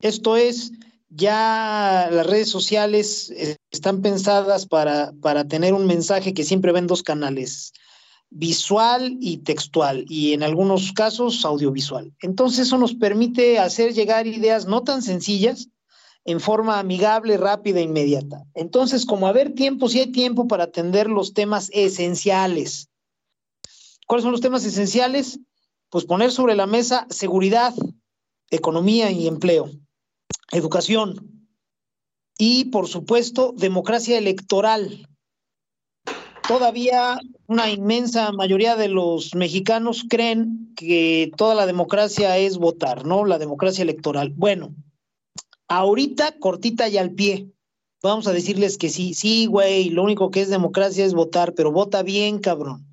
Esto es, ya las redes sociales eh, están pensadas para, para tener un mensaje que siempre ven dos canales, visual y textual, y en algunos casos audiovisual. Entonces eso nos permite hacer llegar ideas no tan sencillas en forma amigable, rápida e inmediata. Entonces, como haber tiempo, si hay tiempo para atender los temas esenciales. ¿Cuáles son los temas esenciales? pues poner sobre la mesa seguridad, economía y empleo, educación y, por supuesto, democracia electoral. Todavía una inmensa mayoría de los mexicanos creen que toda la democracia es votar, ¿no? La democracia electoral. Bueno, ahorita cortita y al pie. Vamos a decirles que sí, sí, güey, lo único que es democracia es votar, pero vota bien, cabrón.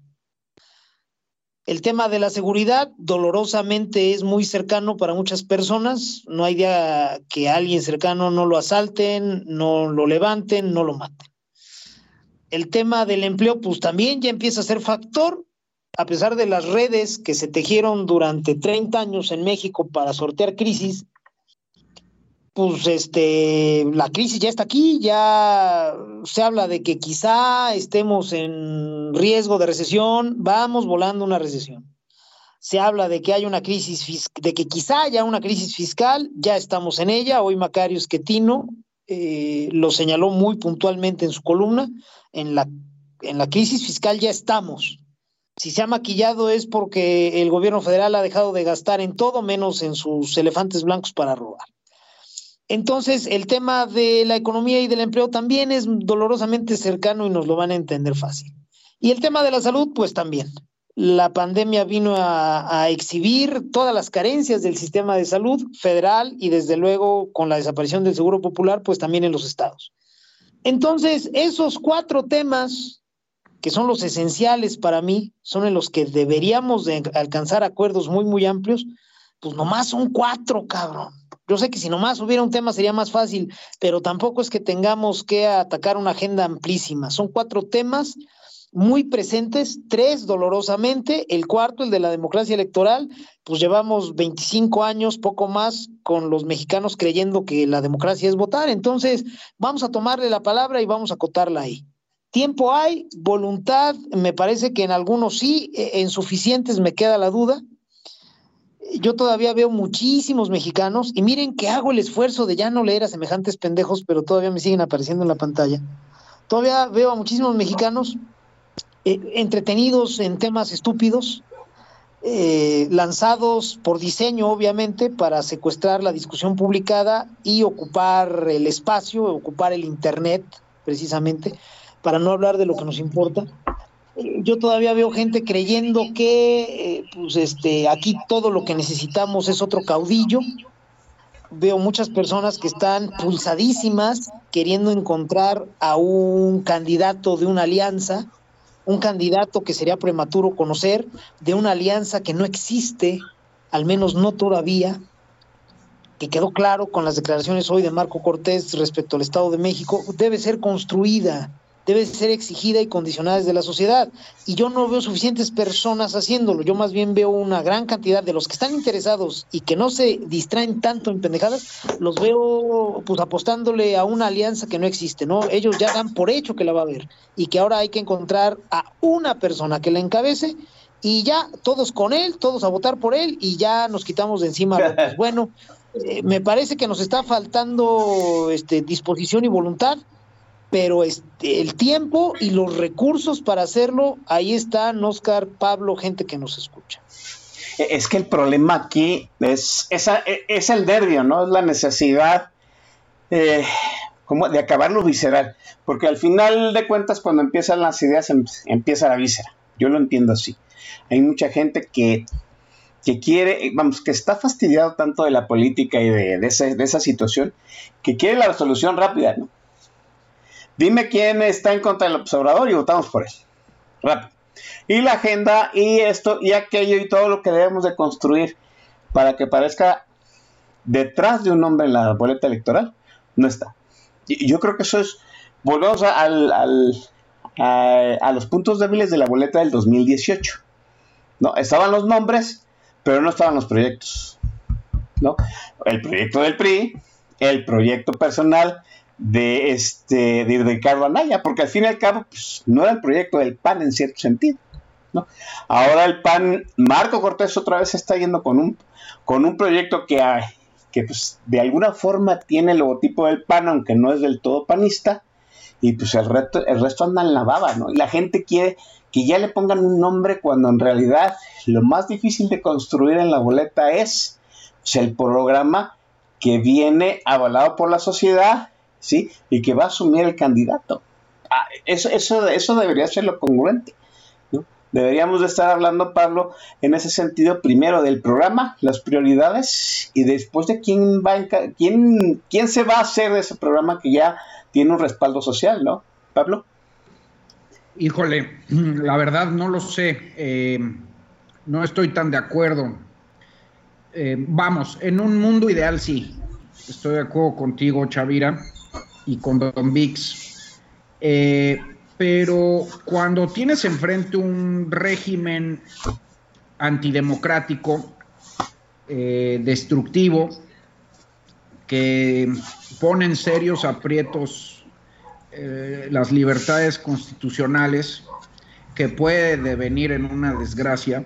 El tema de la seguridad, dolorosamente, es muy cercano para muchas personas. No hay día que alguien cercano no lo asalten, no lo levanten, no lo maten. El tema del empleo, pues también ya empieza a ser factor, a pesar de las redes que se tejieron durante 30 años en México para sortear crisis, pues este, la crisis ya está aquí, ya se habla de que quizá estemos en riesgo de recesión, vamos volando una recesión. Se habla de que hay una crisis, de que quizá haya una crisis fiscal, ya estamos en ella. Hoy Macario Esquetino eh, lo señaló muy puntualmente en su columna, en la, en la crisis fiscal ya estamos. Si se ha maquillado es porque el gobierno federal ha dejado de gastar en todo menos en sus elefantes blancos para robar. Entonces, el tema de la economía y del empleo también es dolorosamente cercano y nos lo van a entender fácil. Y el tema de la salud, pues también. La pandemia vino a, exhibir todas las carencias del sistema de salud federal y desde luego con la desaparición del Seguro Popular, pues también en los estados. Entonces, esos cuatro temas que son los esenciales para mí, son en los que deberíamos de alcanzar acuerdos muy, muy amplios, pues nomás son cuatro, cabrón. Yo sé que si nomás hubiera un tema sería más fácil, pero tampoco es que tengamos que atacar una agenda amplísima. Son cuatro temas muy presentes, tres dolorosamente, el cuarto, el de la democracia electoral, pues llevamos 25 años, poco más, con los mexicanos creyendo que la democracia es votar, entonces vamos a tomarle la palabra y vamos a acotarla ahí. Tiempo hay, voluntad, me parece que en algunos sí, e, en suficientes me queda la duda, yo todavía veo muchísimos mexicanos, y miren que hago el esfuerzo de ya no leer a semejantes pendejos, pero todavía me siguen apareciendo en la pantalla. Todavía veo a muchísimos mexicanos eh, entretenidos en temas estúpidos, eh, lanzados por diseño, obviamente, para secuestrar la discusión publicada y ocupar el espacio, ocupar el Internet, precisamente, para no hablar de lo que nos importa yo todavía veo gente creyendo que eh, pues este aquí todo lo que necesitamos es otro caudillo. Veo muchas personas que están pulsadísimas queriendo encontrar a un candidato de una alianza, un candidato que sería prematuro conocer, de una alianza que no existe, al menos no todavía, que quedó claro con las declaraciones hoy de Marco Cortés respecto al Estado de México, debe ser construida, debe ser exigida y condicionada desde la sociedad. Y yo no veo suficientes personas haciéndolo, yo más bien veo una gran cantidad de los que están interesados y que no se distraen tanto en pendejadas, los veo pues apostándole a una alianza que no existe, ¿no? Ellos ya dan por hecho que la va a haber y que ahora hay que encontrar a una persona que la encabece y ya todos con él, todos a votar por él y ya nos quitamos de encima lo que es bueno. Eh, me parece que nos está faltando este, disposición y voluntad, pero el tiempo y los recursos para hacerlo, ahí están Oscar, Pablo, gente que nos escucha.
Es que el problema aquí es, esa, es el nervio, ¿no? Es la necesidad eh, como de acabar lo visceral. Porque al final de cuentas, cuando empiezan las ideas, em- empieza la víscera. Yo lo entiendo así. Hay mucha gente que, que quiere, vamos, que está fastidiado tanto de la política y de, de de esa situación, que quiere la solución rápida, ¿no? Dime quién está en contra del observador y votamos por él. Rápido. Y la agenda y esto y aquello y todo lo que debemos de construir para que parezca detrás de un nombre en la boleta electoral, no está. Y yo creo que eso es, volvemos a, al- a los puntos débiles de la boleta del 2018. ¿no? Estaban los nombres, pero no estaban los proyectos. ¿no? El proyecto del PRI, el proyecto personal de este de Ricardo Anaya, porque al fin y al cabo pues, no era el proyecto del PAN en cierto sentido. ¿no? Ahora el PAN, Marco Cortés otra vez está yendo con un, con un proyecto que, que pues, de alguna forma tiene el logotipo del PAN, aunque no es del todo panista, y pues el resto, el resto anda en la baba, ¿no? Y la gente quiere que ya le pongan un nombre cuando en realidad lo más difícil de construir en la boleta es pues, el programa que viene avalado por la sociedad, ¿sí? Y que va a asumir el candidato. Ah, eso, eso, eso debería ser lo congruente. Deberíamos de estar hablando, Pablo, en ese sentido, primero del programa, las prioridades, y después de quién va a quién, quién se va a hacer de ese programa que ya tiene un respaldo social, ¿no? Pablo.
Híjole, la verdad no lo sé. eh, no estoy tan de acuerdo. Eh, vamos, en un mundo ideal sí. Estoy de acuerdo contigo, Chavira, y con Don Vix. Eh, pero cuando tienes enfrente un régimen antidemocrático, eh, destructivo, que pone en serios aprietos eh, las libertades constitucionales, que puede devenir en una desgracia,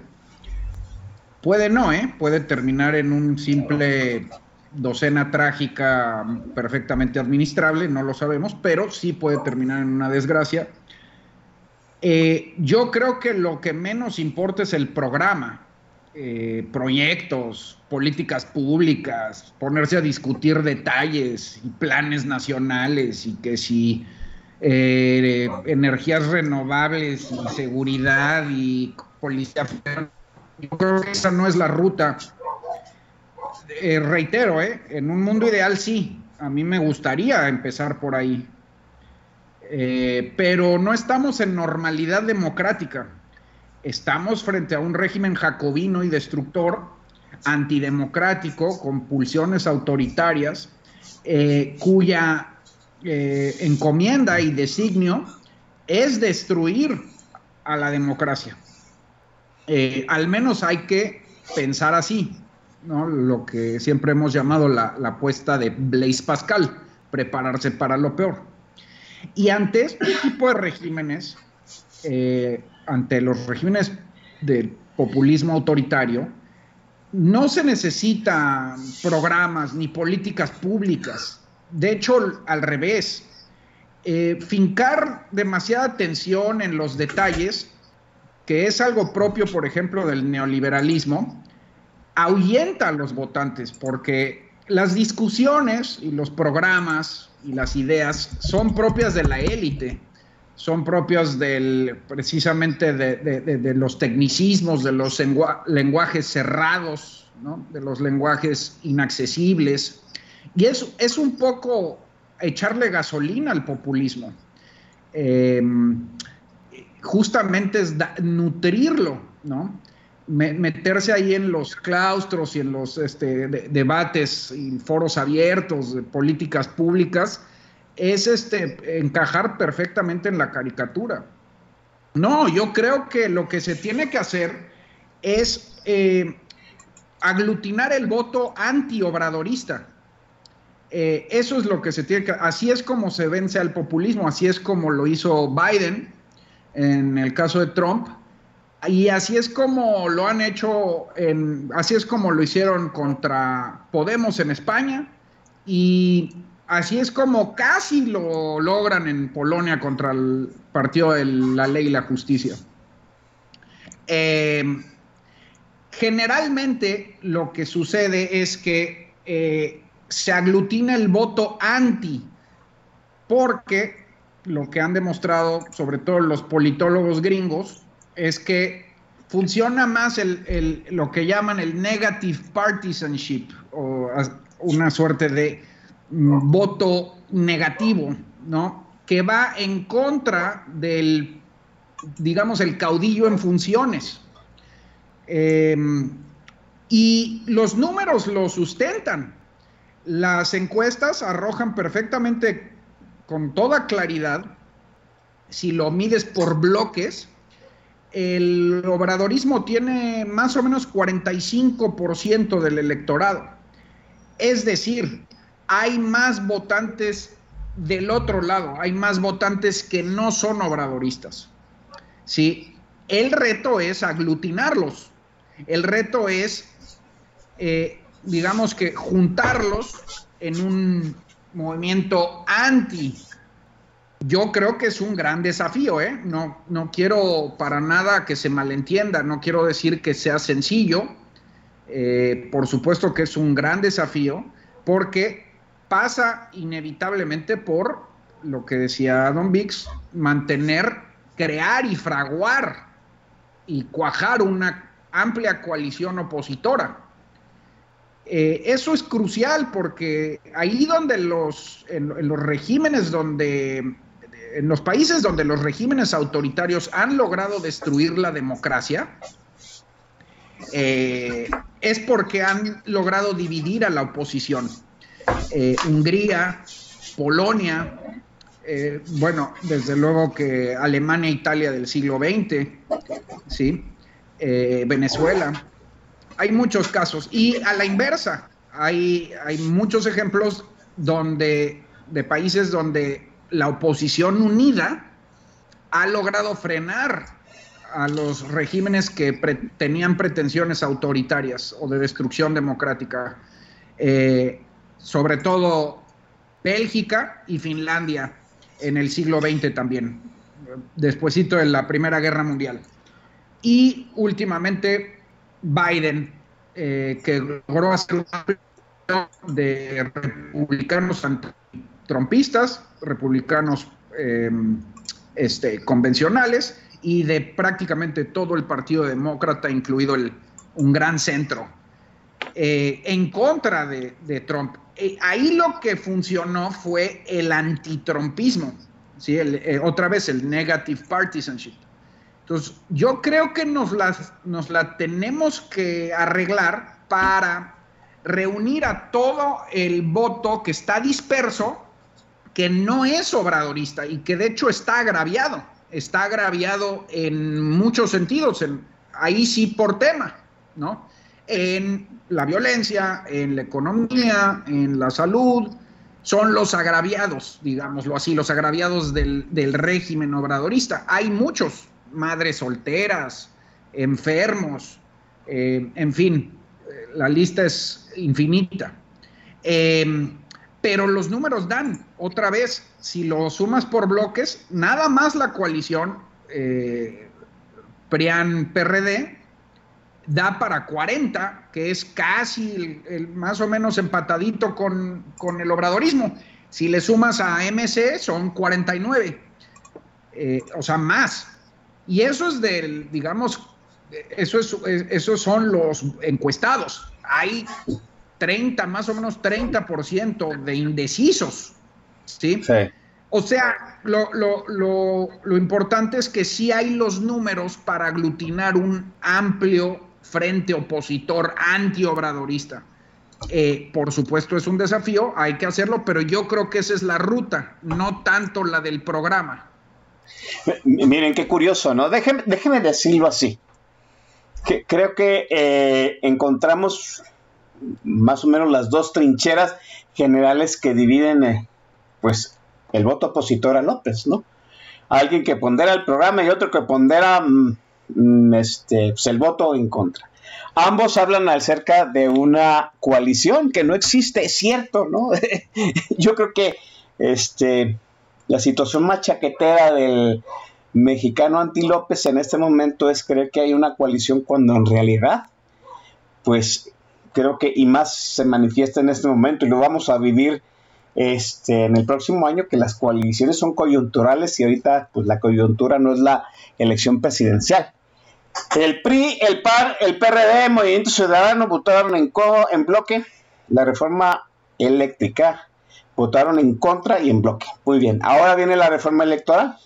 puede no, ¿eh? puede terminar en un simple docena trágica perfectamente administrable, no lo sabemos, pero sí puede terminar en una desgracia. Eh, yo creo que lo que menos importa es el programa, eh, proyectos, políticas públicas, ponerse a discutir detalles y planes nacionales y que si eh, energías renovables y seguridad y policía. Yo creo que esa no es la ruta. Eh, reitero, eh, en un mundo ideal sí, a mí me gustaría empezar por ahí. Eh, pero no estamos en normalidad democrática. Estamos frente a un régimen jacobino y destructor, antidemocrático, con pulsiones autoritarias, cuya encomienda y designio es destruir a la democracia. Al menos hay que pensar así, ¿no? lo que siempre hemos llamado la, apuesta de Blaise Pascal, prepararse para lo peor. Y ante este tipo de regímenes, eh, ante los regímenes del populismo autoritario, no se necesitan programas ni políticas públicas. De hecho, al revés, eh, fincar demasiada atención en los detalles, que es algo propio, por ejemplo, del neoliberalismo, ahuyenta a los votantes, porque las discusiones y los programas y las ideas son propias de la élite, son propias del, precisamente de, los tecnicismos, de los lengua- lenguajes cerrados, de los lenguajes inaccesibles. Y es, es un poco echarle gasolina al populismo. Eh, justamente es nutrirlo, ¿no? Me- meterse ahí en los claustros y en los este, de- debates y foros abiertos de políticas públicas es este, encajar perfectamente en la caricatura. No, yo creo que lo que se tiene que hacer es eh, aglutinar el voto anti-obradorista. Eh, eso es lo que se tiene que... Así es como se vence al populismo, así es como lo hizo Biden en el caso de Trump, y así es como lo han hecho, en, así es como lo hicieron contra Podemos en España, y así es como casi lo logran en Polonia contra el Partido de la Ley y la Justicia. Eh, generalmente lo que sucede es que eh, se aglutina el voto anti, porque lo que han demostrado, sobre todo los politólogos gringos, es que funciona más el, el- lo que llaman el negative partisanship, o una suerte de mm, voto negativo, ¿no? Que va en contra del, digamos, el caudillo en funciones. Eh, y los números lo sustentan. Las encuestas arrojan perfectamente, con toda claridad, si lo mides por bloques, el obradorismo tiene más o menos 45% del electorado. Es decir, hay más votantes del otro lado, hay más votantes que no son obradoristas. ¿sí? El reto es aglutinarlos. El reto es, eh, digamos que, juntarlos en un movimiento anti. Yo creo que es un gran desafío, ¿eh? No, no quiero para nada que se malentienda, no quiero decir que sea sencillo. Eh, por supuesto que es un gran desafío, porque pasa inevitablemente por lo que decía Don Vix, mantener, crear y fraguar y cuajar una amplia coalición opositora. Eh, eso es crucial porque ahí donde los, en, en los regímenes donde, en los países donde los regímenes autoritarios han logrado destruir la democracia, eh, es porque han logrado dividir a la oposición. Eh, Hungría, Polonia, eh, bueno, desde luego que Alemania Italia del siglo XX, ¿sí? Venezuela. Hay muchos casos. Y a la inversa, hay, hay muchos ejemplos donde, de países donde la oposición unida ha logrado frenar a los regímenes que tenían pretensiones autoritarias o de destrucción democrática. Eh, sobre todo Bélgica y Finlandia en el siglo XX también, despuesito de la Primera Guerra Mundial. Y últimamente Biden, eh, que logró hacer de republicanos trompistas, republicanos eh, este, convencionales y de prácticamente todo el Partido Demócrata, incluido el, un gran centro, eh, en contra de, Trump. Eh, ahí lo que funcionó fue el antitrumpismo, ¿sí? Eh, otra vez el negative partisanship. Entonces, yo creo que nos, las, nos la tenemos que arreglar para reunir a todo el voto que está disperso, que no es obradorista y que de hecho está agraviado. Está agraviado en muchos sentidos, en, ahí sí por tema, ¿no? En la violencia, en la economía, en la salud, son los agraviados, digámoslo así, los agraviados del, del régimen obradorista. Hay muchos, madres solteras, enfermos, eh, en fin, la lista es infinita. Eh, pero los números dan, otra vez, si lo sumas por bloques, nada más la coalición eh, PRIAN-PRD da para 40, que es casi el, más o menos empatadito con, con, el obradorismo. Si le sumas a MC, son 49, eh, o sea, más. Y eso es del, digamos, eso es, esos son los encuestados. Hay 30, más o menos 30% de indecisos. ¿sí?
Sí.
O sea, lo, lo, lo, lo, importante es que sí hay los números para aglutinar un amplio frente opositor antiobradorista. Eh, por supuesto es un desafío, hay que hacerlo, pero yo creo que esa es la ruta, no tanto la del programa.
Miren qué curioso, ¿no? Déjenme, déjenme decirlo así. Que, creo que eh, encontramos más o menos las dos trincheras generales que dividen eh, pues el voto opositor a López, ¿no? Alguien que pondera el programa y otro que pondera mm, mm, este, pues, el voto en contra. Ambos hablan acerca de una coalición que no existe, es cierto, ¿no? Yo creo que este, la situación más chaquetera del mexicano anti López en este momento es creer que hay una coalición cuando en realidad, pues creo que y más se manifiesta en este momento y lo vamos a vivir este, en el próximo año que las coaliciones son coyunturales y ahorita pues la coyuntura no es la elección presidencial. El PRI, el PAR, el PRD, Movimiento Ciudadano votaron en, en bloque la reforma eléctrica, votaron en contra y en bloque. Muy bien, ahora viene la reforma electoral.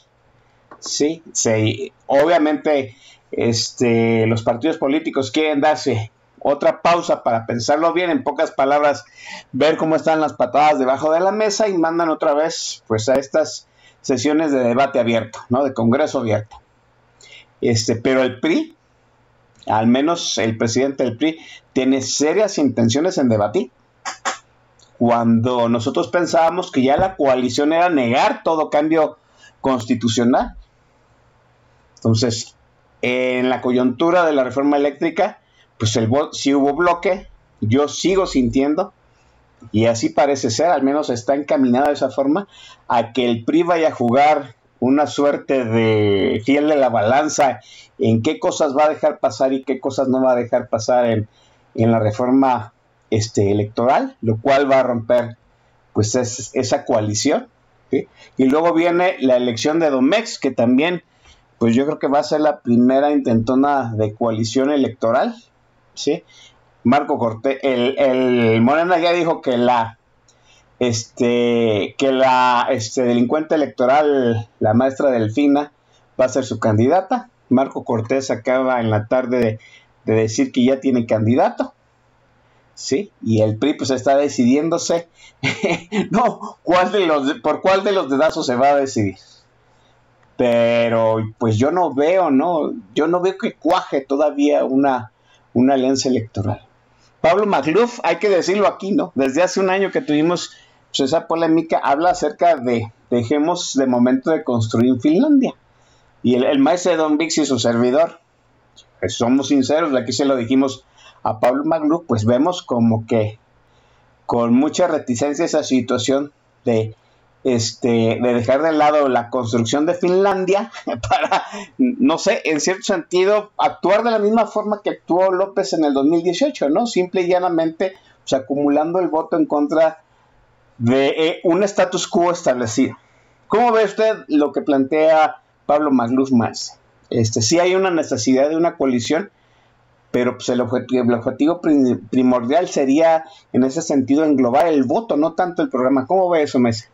Sí, sí obviamente este, los partidos políticos quieren darse otra pausa para pensarlo bien, en pocas palabras, ver cómo están las patadas debajo de la mesa y mandan otra vez pues a estas sesiones de debate abierto, ¿no? De Congreso abierto. Este, pero el PRI, al menos el presidente del PRI, tiene serias intenciones en debatir. Cuando nosotros pensábamos que ya la coalición era negar todo cambio constitucional. Entonces, en la coyuntura de la reforma eléctrica, pues el si hubo bloque, yo sigo sintiendo, y así parece ser, al menos está encaminada de esa forma, a que el PRI vaya a jugar una suerte de fiel de la balanza en qué cosas va a dejar pasar y qué cosas no va a dejar pasar en, la reforma este, electoral, lo cual va a romper pues esa coalición. Y luego viene la elección de Domex, que también pues yo creo que va a ser la primera intentona de coalición electoral ¿sí? Marco Cortés, el, el Morena ya dijo que la este que la este, delincuente electoral, la maestra Delfina, va a ser su candidata. Marco Cortés acaba en la tarde de, decir que ya tiene candidato. ¿Sí? Y el PRI pues está decidiéndose. no, ¿cuál de los, por cuál de los dedazos se va a decidir. Pero pues yo no veo, ¿no? Yo no veo que cuaje todavía una, una alianza electoral. Pablo Magluf, hay que decirlo aquí, ¿no? Desde hace un año que tuvimos pues, esa polémica, habla acerca de dejemos de momento de construir Finlandia. Y el, maestro de Don Vix y su servidor, pues somos sinceros, aquí se lo dijimos a Pablo Magluf, pues vemos como que con mucha reticencia esa situación de este, de dejar de lado la construcción de Finlandia para, no sé, en cierto sentido, actuar de la misma forma que actuó López en el 2018, ¿no? Simple y llanamente, sea, acumulando el voto en contra de eh, un status quo establecido. ¿Cómo ve usted lo que plantea Pablo Magluz más? Este, sí hay una necesidad de una coalición, pero pues el objetivo, el objetivo primordial sería en ese sentido englobar el voto, no tanto el programa. ¿Cómo ve eso, Messi?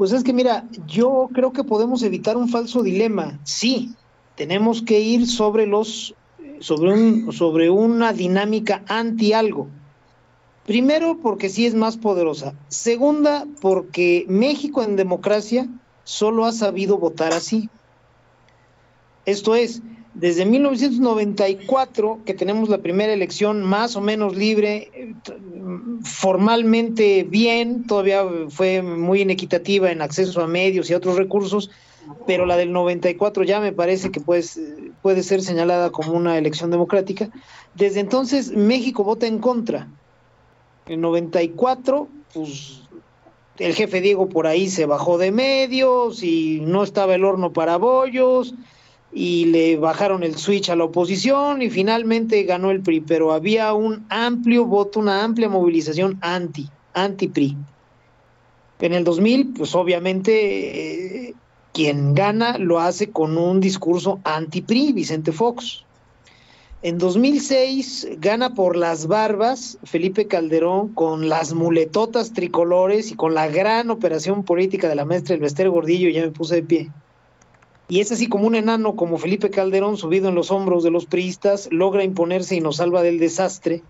Pues es que mira, yo creo que podemos evitar un falso dilema. Sí, tenemos que ir sobre los sobre un sobre una dinámica anti algo. Primero, porque sí es más poderosa. Segunda, porque México en democracia solo ha sabido votar así. Esto es, desde 1994, que tenemos la primera elección más o menos libre, formalmente bien, todavía fue muy inequitativa en acceso a medios y otros recursos, pero la del 94 ya me parece que puede, puede ser señalada como una elección democrática. Desde entonces México vota en contra. En 94, pues el jefe Diego por ahí se bajó de medios y no estaba el horno para bollos y le bajaron el switch a la oposición y finalmente ganó el PRI, pero había un amplio voto, una amplia movilización anti, anti-PRI. En el 2000, pues obviamente eh, quien gana lo hace con un discurso anti-PRI, Vicente Fox. En 2006 gana por las barbas Felipe Calderón con las muletotas tricolores y con la gran operación política de la maestra Elvester Gordillo, ya me puse de pie. Y es así como un enano como Felipe Calderón, subido en los hombros de los priistas, logra imponerse y nos salva del desastre,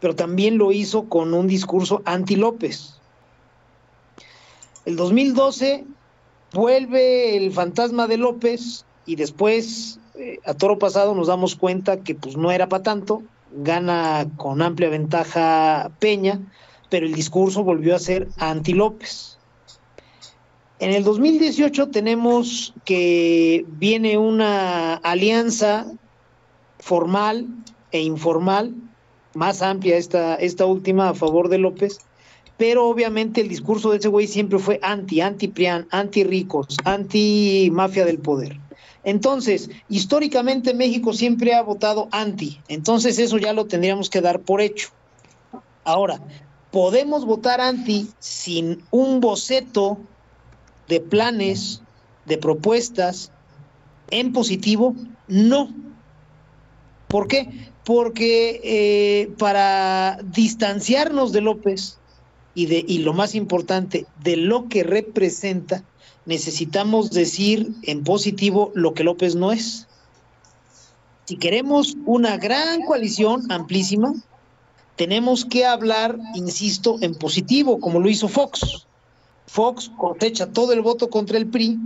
pero también lo hizo con un discurso anti-López. El 2012 vuelve el fantasma de López y después, eh, a toro pasado, nos damos cuenta que pues no era para tanto, gana con amplia ventaja Peña, pero el discurso volvió a ser anti-López. En el 2018 tenemos que viene una alianza formal e informal, más amplia esta, esta última a favor de López, pero obviamente el discurso de ese güey siempre fue anti, anti-Prián, anti-ricos, anti-mafia del poder. Entonces, históricamente México siempre ha votado anti, entonces eso ya lo tendríamos que dar por hecho. Ahora, ¿podemos votar anti sin un boceto de planes, de propuestas en positivo? No. ¿Por qué? Porque eh, para distanciarnos de López y, de, y lo más importante, de lo que representa, necesitamos decir en positivo lo que López no es. Si queremos una gran coalición amplísima, tenemos que hablar, insisto, en positivo, como lo hizo Fox. Fox cosecha todo el voto contra el PRI,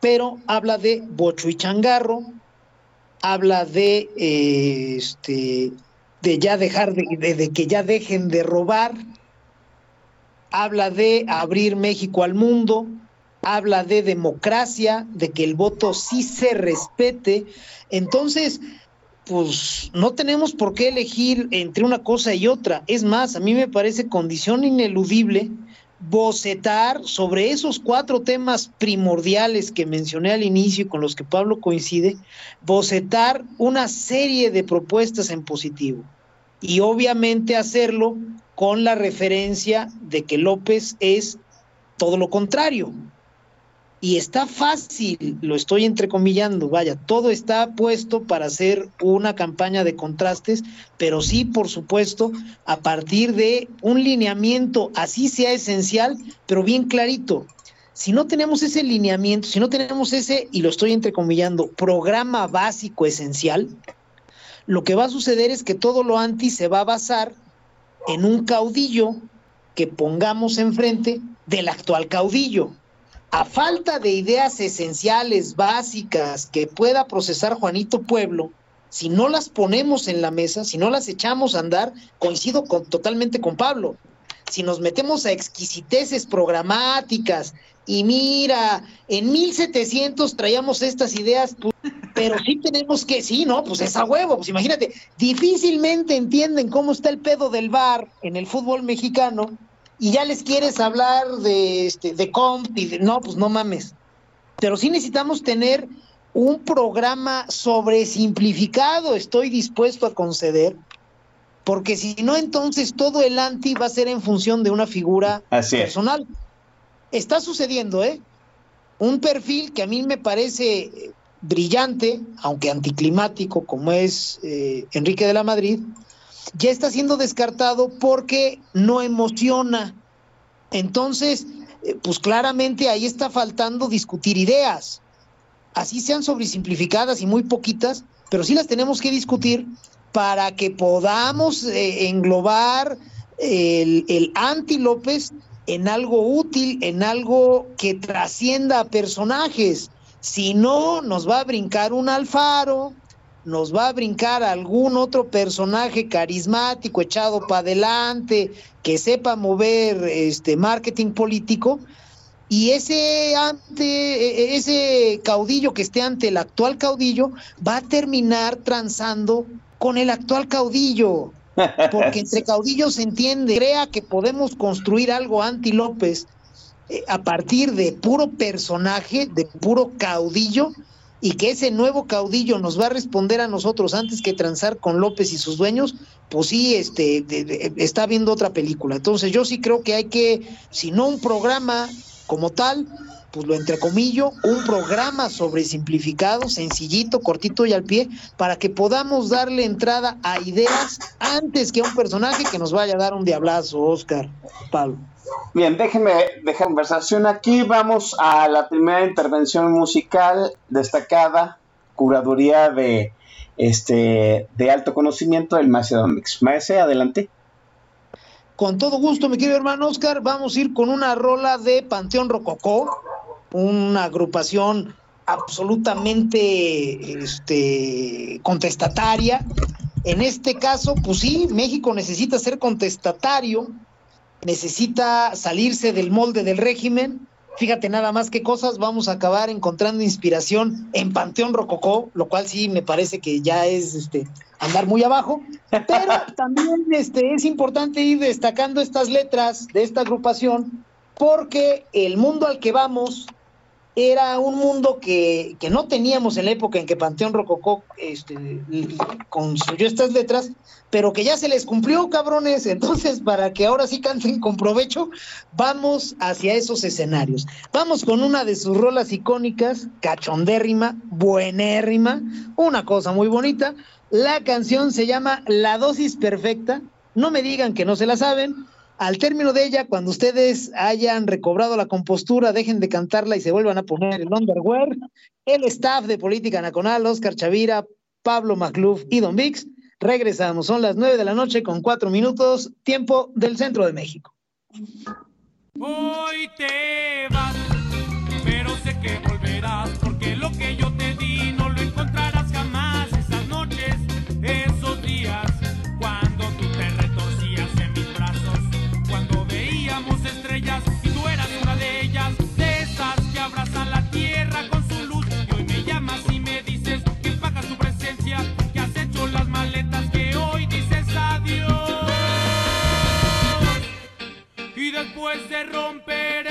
pero habla de bocho y changarro, habla de eh, este de ya dejar de, de, que ya dejen de robar, habla de abrir México al mundo, habla de democracia, de que el voto sí se respete. Entonces, pues no tenemos por qué elegir entre una cosa y otra. Es más, a mí me parece condición ineludible bocetar sobre esos cuatro temas primordiales que mencioné al inicio y con los que Pablo coincide, bocetar una serie de propuestas en positivo. Y obviamente hacerlo con la referencia de que López es todo lo contrario, y está fácil, lo estoy entrecomillando, vaya, todo está puesto para hacer una campaña de contrastes, pero sí, por supuesto, a partir de un lineamiento, así sea esencial, pero bien clarito. Si no tenemos ese lineamiento, si no tenemos ese, y lo estoy entrecomillando, programa básico esencial, lo que va a suceder es que todo lo anti se va a basar en un caudillo que pongamos enfrente del actual caudillo a falta de ideas esenciales, básicas, que pueda procesar Juanito Pueblo, si no las ponemos en la mesa, si no las echamos a andar, coincido con, totalmente con Pablo. Si nos metemos a exquisiteces programáticas y mira, en 1700 traíamos estas ideas, pero sí tenemos que, sí, ¿no? Pues es a huevo, pues imagínate, difícilmente entienden cómo está el pedo del bar en el fútbol mexicano y ya les quieres hablar de, este, de comp y de, no, pues no mames. Pero sí necesitamos tener un programa sobresimplificado, estoy dispuesto a conceder, porque si no, entonces todo el anti va a ser en función de una figura personal. Está sucediendo, ¿eh? Un perfil que a mí me parece brillante, aunque anticlimático, como es eh, Enrique de la Madrid, ya está siendo descartado porque no emociona. Entonces, eh, pues claramente ahí está faltando discutir ideas. Así sean sobresimplificadas y muy poquitas, pero sí las tenemos que discutir para que podamos eh, englobar el, el anti López en algo útil, en algo que trascienda a personajes. Si no, nos va a brincar un Alfaro, nos va a brincar algún otro personaje carismático, echado para adelante, que sepa mover este marketing político, y ese ante e, e, ese caudillo que esté ante el actual caudillo va a terminar transando con el actual caudillo. Porque entre caudillos se entiende, crea que podemos construir algo anti López eh, a partir de puro personaje, de puro caudillo, y que ese nuevo caudillo nos va a responder a nosotros antes que transar con López y sus dueños, pues sí, este, está viendo otra película. Entonces yo sí creo que hay que, si no un programa como tal, pues lo entrecomillo, un programa sobre simplificado, sencillito, cortito y al pie, para que podamos darle entrada a ideas antes que a un personaje que nos vaya a dar un diablazo, Oscar, Pablo.
Bien, déjenme dejar conversación aquí. Vamos a la primera intervención musical destacada, curaduría de este de alto conocimiento del Maestro Mix. Maese, adelante.
Con todo gusto, mi querido hermano Oscar, vamos a ir con una rola de Panteón Rococó, una agrupación absolutamente este, contestataria. En este caso, pues sí, México necesita ser contestatario, necesita salirse del molde del régimen. Fíjate nada más qué cosas vamos a acabar encontrando inspiración en Panteón Rococó, lo cual sí me parece que ya es este andar muy abajo, pero también este es importante ir destacando estas letras de esta agrupación porque el mundo al que vamos era un mundo que, que, no teníamos en la época en que Panteón Rococó este, construyó estas letras, pero que ya se les cumplió, cabrones. Entonces, para que ahora sí canten con provecho, vamos hacia esos escenarios. Vamos con una de sus rolas icónicas, cachondérrima, buenérrima, una cosa muy bonita. La canción se llama La dosis perfecta. No me digan que no se la saben al término de ella, cuando ustedes hayan recobrado la compostura, dejen de cantarla y se vuelvan a poner el underwear, el staff de Política Nacional, Oscar Chavira, Pablo Macluf y Don Vix, regresamos. Son las nueve de la noche con cuatro minutos, tiempo del centro de México.
Hoy te vas, pero sé que volverás, después de romper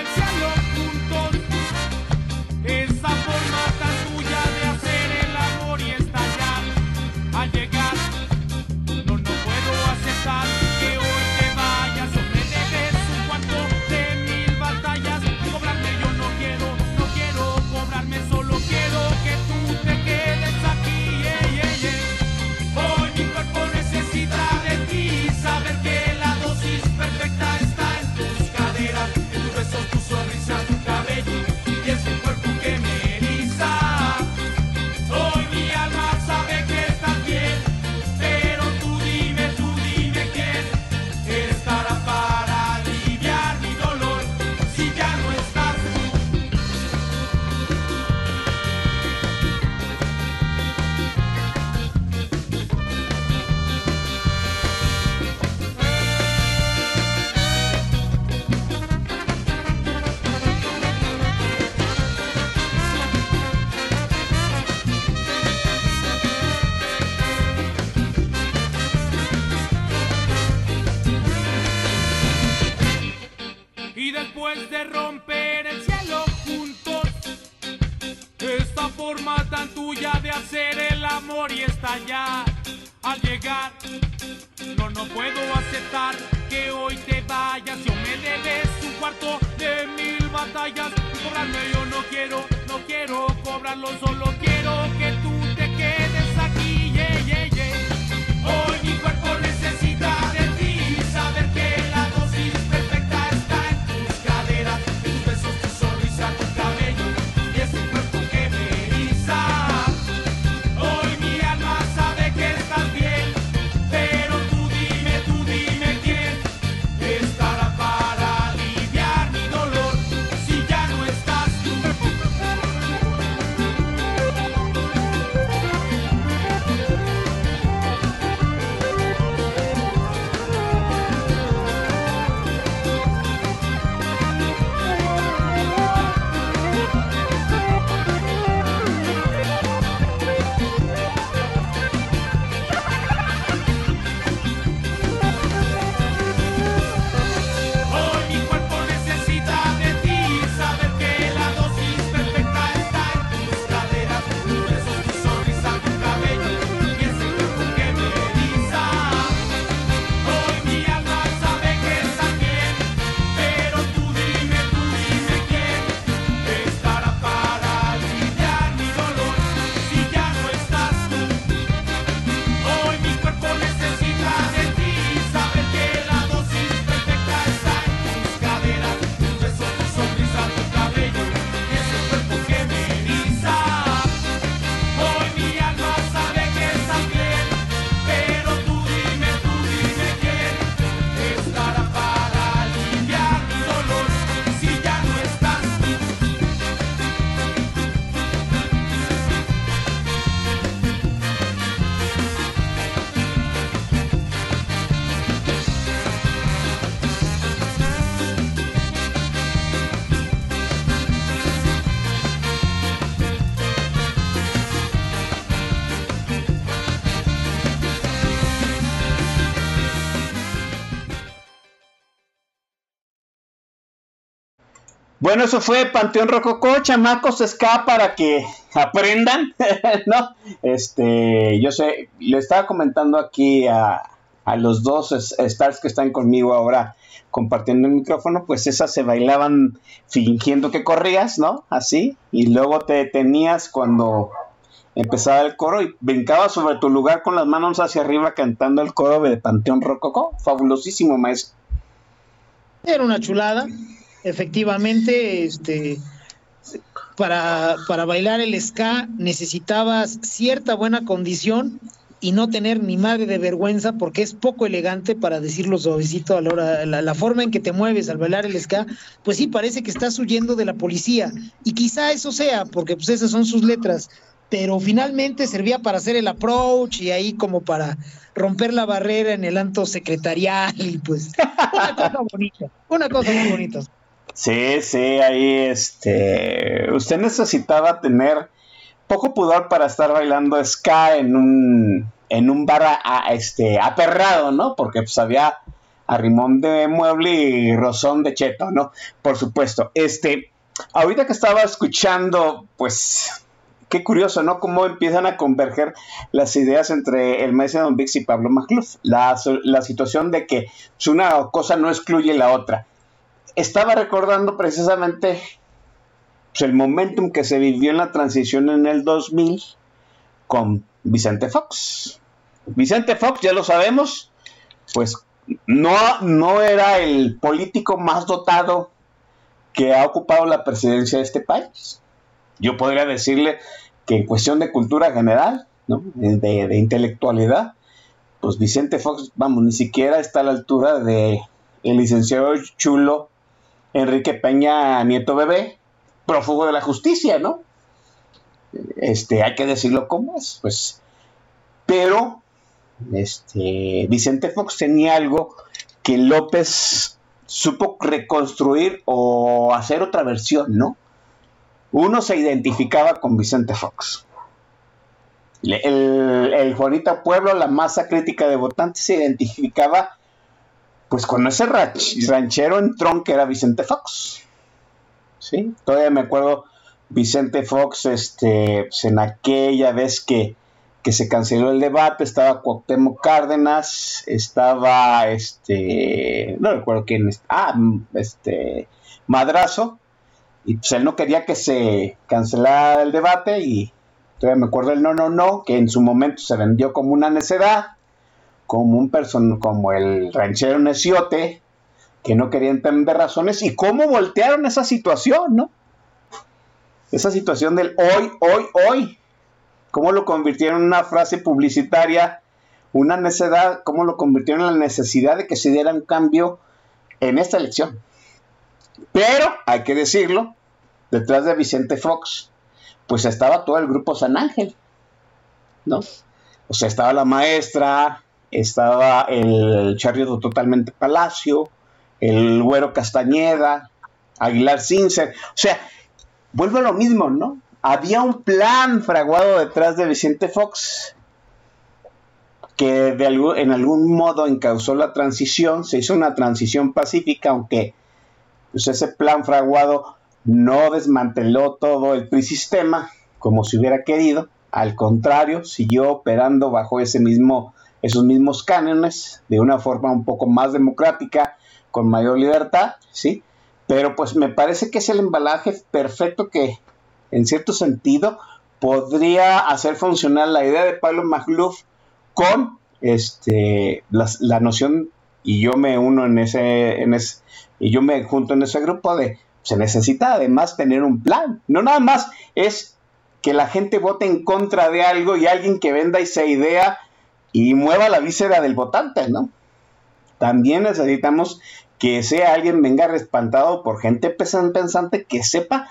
después
Bueno, eso fue Panteón Rococó, chamacos ska para que aprendan, ¿no? Este, yo sé, le estaba comentando aquí a, a los dos stars que están conmigo ahora compartiendo el micrófono, pues esas se bailaban fingiendo que corrías, ¿no? Así, y luego te detenías cuando empezaba el coro y brincabas sobre tu lugar con las manos hacia arriba cantando el coro de Panteón Rococó. Fabulosísimo, maestro.
Era una chulada. Efectivamente, este, para, para bailar el ska necesitabas cierta buena condición y no tener ni madre de vergüenza porque es poco elegante para decirlo suavecito a la hora, la, la forma en que te mueves al bailar el ska, pues sí parece que estás huyendo de la policía y quizá eso sea porque pues esas son sus letras, pero finalmente servía para hacer el approach y ahí como para romper la barrera en el anto secretarial y pues una cosa bonita, una cosa muy bonita.
Sí, sí, ahí este. Usted necesitaba tener poco pudor para estar bailando ska en un, en un bar a- este, aperrado, ¿no? Porque pues había arrimón de mueble y rozón de cheto, ¿no? Por supuesto. Este, ahorita que estaba escuchando, pues, qué curioso, ¿no? Cómo empiezan a converger las ideas entre el maestro Don Vix y Pablo Macluf. La, la situación de que una cosa no excluye la otra estaba recordando precisamente pues, el momentum que se vivió en la transición en el 2000 con Vicente Fox. Vicente Fox, ya lo sabemos, pues no, no era el político más dotado que ha ocupado la presidencia de este país. Yo podría decirle que en cuestión de cultura general, ¿no? de, de intelectualidad, pues Vicente Fox, vamos, ni siquiera está a la altura de el licenciado Chulo Enrique Peña Nieto Bebé, prófugo de la justicia, ¿no? Este, hay que decirlo como es, pues. Pero, este, Vicente Fox tenía algo que López supo reconstruir o hacer otra versión, ¿no? Uno se identificaba con Vicente Fox. El, el Juanita Pueblo, la masa crítica de votantes, se identificaba pues con ese ranchero entrón que era Vicente Fox. Sí, todavía me acuerdo Vicente Fox, este, pues, en aquella vez que, que se canceló el debate, estaba Cuauhtémoc Cárdenas, estaba este, no recuerdo quién ah, m- este, Madrazo, y pues él no quería que se cancelara el debate y todavía me acuerdo el no, no, no, que en su momento se vendió como una necedad, como un person como el ranchero neciote, que no quería entender razones, y cómo voltearon esa situación, ¿no? Esa situación del hoy, hoy, hoy. Cómo lo convirtieron en una frase publicitaria, una necedad, cómo lo convirtieron en la necesidad de que se diera un cambio en esta elección. Pero, hay que decirlo, detrás de Vicente Fox, pues estaba todo el grupo San Ángel, ¿no? O sea, estaba la maestra, estaba el charrio totalmente Palacio, el güero Castañeda, Aguilar Cincer. O sea, vuelve a lo mismo, ¿no? Había un plan fraguado detrás de Vicente Fox que en algún modo encausó la transición, se hizo una transición pacífica, aunque pues, ese plan fraguado no desmanteló todo el PRI sistema como se hubiera querido, al contrario, siguió operando bajo ese mismo, esos mismos cánones de una forma un poco más democrática, con mayor libertad, ¿sí? Pero pues me parece que es el embalaje perfecto que, en cierto sentido, podría hacer funcionar la idea de Pablo Magluf con este, las- la, noción, y yo me uno en ese, en ese, y yo me junto en ese grupo de, se necesita además tener un plan, no nada más es que la gente vote en contra de algo y alguien que venda esa idea y mueva la víscera del votante, ¿no? También necesitamos que sea alguien venga respaldado por gente pensante que sepa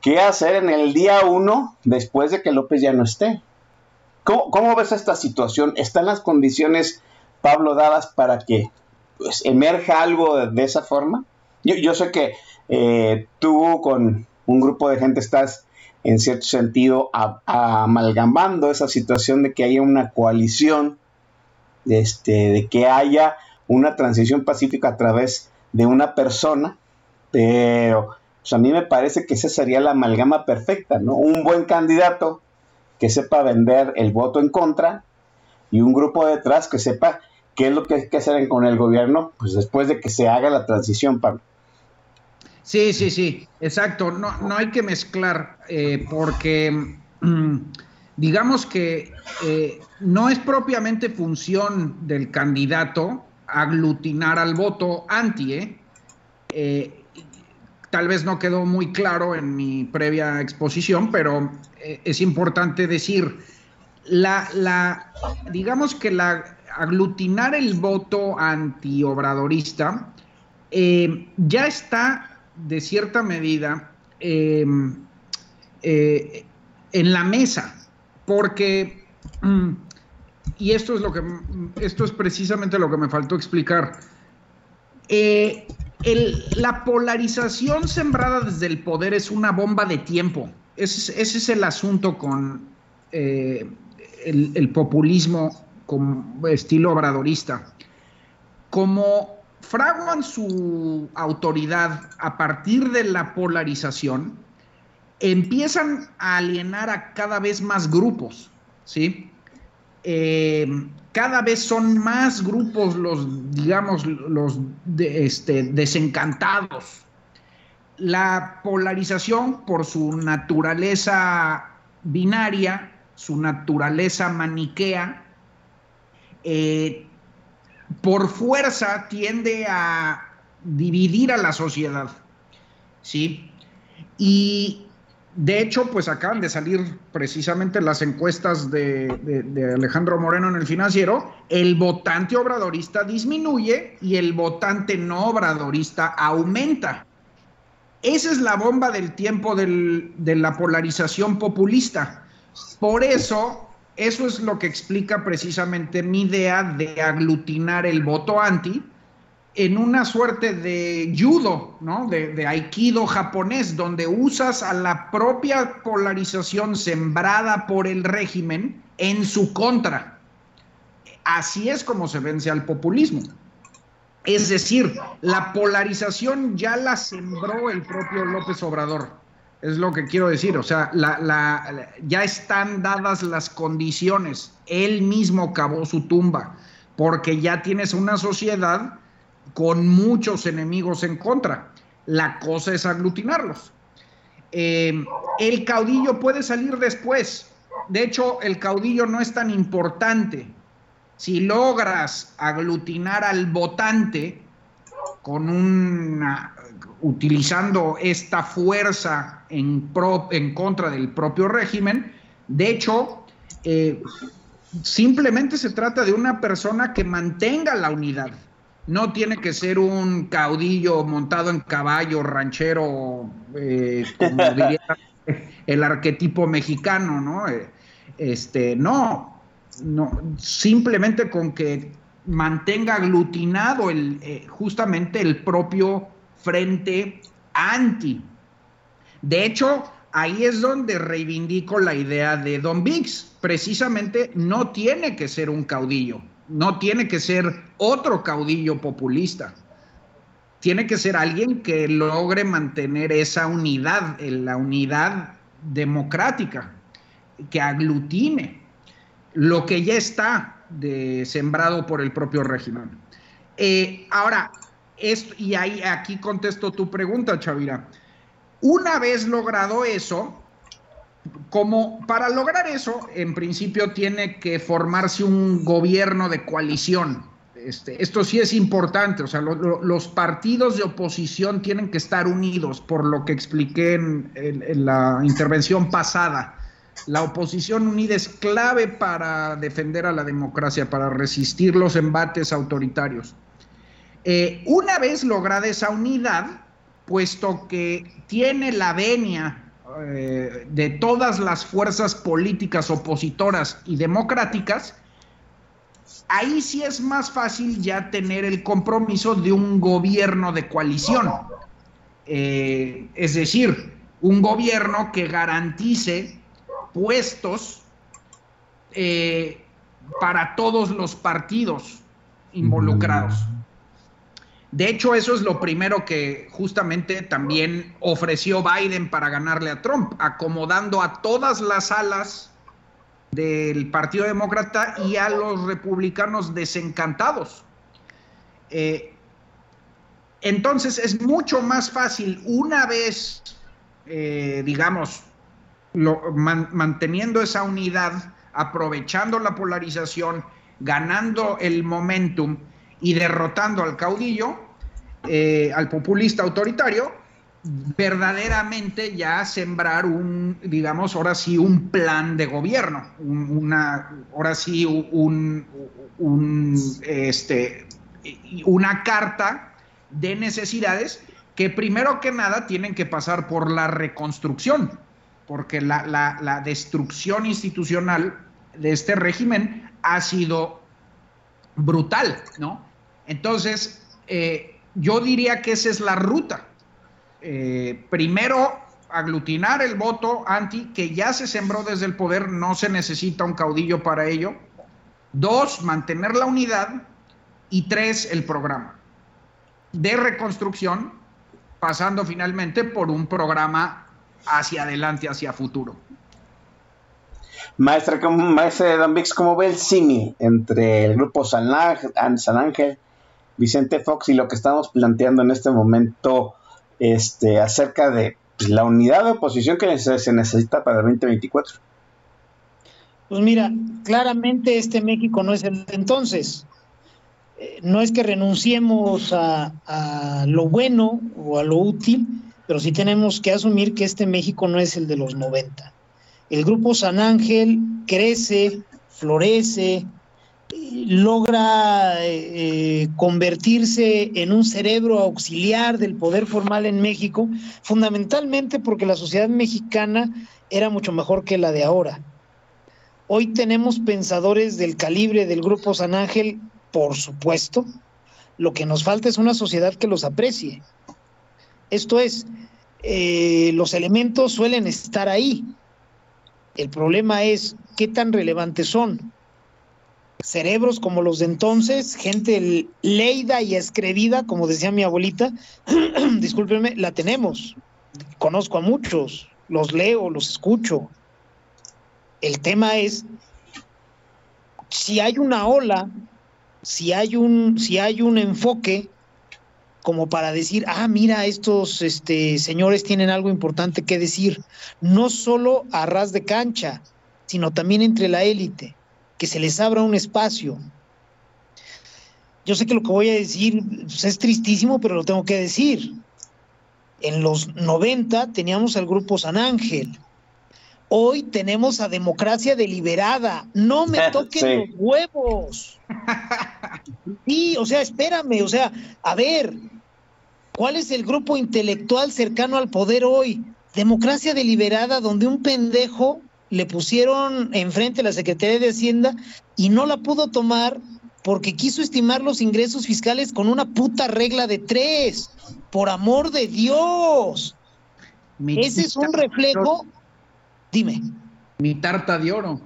qué hacer en el día uno después de que López ya no esté. ¿Cómo, ves esta situación? ¿Están las condiciones, Pablo, dadas para que pues, emerja algo de, esa forma? Yo, yo sé que eh, tú con un grupo de gente estás en cierto sentido amalgamando esa situación de que haya una coalición, este, de que haya una transición pacífica a través de una persona, pero pues a mí me parece que esa sería la amalgama perfecta, ¿no? Un buen candidato que sepa vender el voto en contra y un grupo detrás que sepa qué es lo que hay que hacer con el gobierno, pues después de que se haga la transición, Pablo.
Sí, sí, sí, exacto. No, no hay que mezclar eh, porque mm, digamos que eh, no es propiamente función del candidato aglutinar al voto anti, ¿eh? Eh, tal vez no quedó muy claro en mi previa exposición, pero es importante decir, la, la, digamos que la aglutinar el voto antiobradorista eh, ya está de cierta medida eh, eh, en la mesa, porque, mm, y esto es lo que, esto es precisamente lo que me faltó explicar. Eh, la polarización sembrada desde el poder es una bomba de tiempo. Ese, es- ese es el asunto con eh, el, el populismo con estilo obradorista. Como fraguan su autoridad a partir de la polarización, empiezan a alienar a cada vez más grupos, ¿sí? Eh, cada vez son más grupos los, digamos, los de- este, desencantados. La polarización, por su naturaleza binaria, su naturaleza maniquea, eh, por fuerza tiende a dividir a la sociedad, ¿sí? Y de hecho, pues acaban de salir precisamente las encuestas de, de- de Alejandro Moreno en el financiero, el votante obradorista disminuye y el votante no obradorista aumenta. Esa es la bomba del tiempo de la polarización populista. Por eso, eso es lo que explica precisamente mi idea de aglutinar el voto anti en una suerte de judo, ¿no? De, de aikido japonés, donde usas a la propia polarización sembrada por el régimen en su contra. Así es como se vence al populismo. Es decir, la polarización ya la sembró el propio López Obrador. Es lo que quiero decir. O sea, la- la- ya están dadas las condiciones. Él mismo cavó su tumba, porque ya tienes una sociedad con muchos enemigos en contra. La cosa es aglutinarlos. Eh, el caudillo puede salir después. De hecho, el caudillo no es tan importante. Si logras aglutinar al votante con una utilizando esta fuerza en, pro- en contra del propio régimen, de hecho, eh, simplemente se trata de una persona que mantenga la unidad. No tiene que ser un caudillo montado en caballo, ranchero, eh, como diría el arquetipo mexicano, ¿no? Eh, Este, no, no, simplemente con que mantenga aglutinado el, eh, justamente el propio frente anti. De hecho, ahí es donde reivindico la idea de Don Biggs. Precisamente no tiene que ser un caudillo, no tiene que ser otro caudillo populista. Tiene que ser alguien que logre mantener esa unidad, la unidad democrática, que aglutine lo que ya está sembrado por el propio régimen. Eh, ahora, y ahí aquí contesto tu pregunta, Chavira. Una vez logrado eso, como para lograr eso, en principio tiene que formarse un gobierno de coalición. Este, esto sí es importante, o sea, lo- lo- los partidos de oposición tienen que estar unidos, por lo que expliqué en la intervención pasada. La oposición unida es clave para defender a la democracia, para resistir los embates autoritarios. Eh, una vez lograda esa unidad, puesto que tiene la venia eh, de todas las fuerzas políticas opositoras y democráticas, ahí sí es más fácil ya tener el compromiso de un gobierno de coalición. Eh, es decir, un gobierno que garantice puestos para todos los partidos involucrados. De hecho, eso es lo primero que justamente también ofreció Biden para ganarle a Trump, acomodando a todas las alas del Partido Demócrata y a los republicanos desencantados. Eh, entonces es mucho más fácil una vez, eh, digamos, manteniendo esa unidad, aprovechando la polarización, ganando el momentum y derrotando al caudillo, eh, al populista autoritario, verdaderamente ya sembrar un, digamos, ahora sí, un plan de gobierno, una, ahora sí, un, este, una carta de necesidades que primero que nada tienen que pasar por la reconstrucción, porque la, la destrucción institucional de este régimen ha sido brutal, ¿no? Entonces, eh, yo diría que esa es la ruta. Eh, primero, aglutinar el voto anti, que ya se sembró desde el poder, no se necesita un caudillo para ello. Dos, mantener la unidad. Y tres, el programa de reconstrucción, pasando finalmente por un programa hacia adelante, hacia futuro.
Maestra, maestra Don Vix, ¿cómo ve el cine entre el grupo San Ángel Vicente Fox y lo que estamos planteando en este momento este, acerca de pues, la unidad de oposición que se, necesita para el 2024.
Pues mira, claramente este México no es el entonces. Eh, no es que renunciemos a, lo bueno o a lo útil, pero sí tenemos que asumir que este México no es el de los 90. El grupo San Ángel crece, florece, logra eh, convertirse en un cerebro auxiliar del poder formal en México, fundamentalmente porque la sociedad mexicana era mucho mejor que la de ahora. Hoy tenemos pensadores del calibre del Grupo San Ángel, por supuesto. Lo que nos falta es una sociedad que los aprecie. Esto es, eh, los elementos suelen estar ahí. El problema es qué tan relevantes son cerebros como los de entonces, gente leída y escribida, como decía mi abuelita, discúlpenme, la tenemos. Conozco a muchos, los leo, los escucho. El tema es si hay una ola, si hay un, si hay un enfoque como para decir, ah, mira, estos este, señores tienen algo importante que decir, no solo a ras de cancha, sino también entre la élite que se les abra un espacio. Yo sé que lo que voy a decir pues, es tristísimo, pero lo tengo que decir. En los 90 teníamos al grupo San Ángel. Hoy tenemos a democracia deliberada. No me toquen los huevos. Sí, o sea, espérame, o sea, a ver, ¿cuál es el grupo intelectual cercano al poder hoy? Democracia deliberada donde un pendejo le pusieron enfrente a la Secretaría de Hacienda y no la pudo tomar porque quiso estimar los ingresos fiscales con una puta regla de tres. Por amor de Dios. Ese es un reflejo. Dime.
Mi tarta de oro.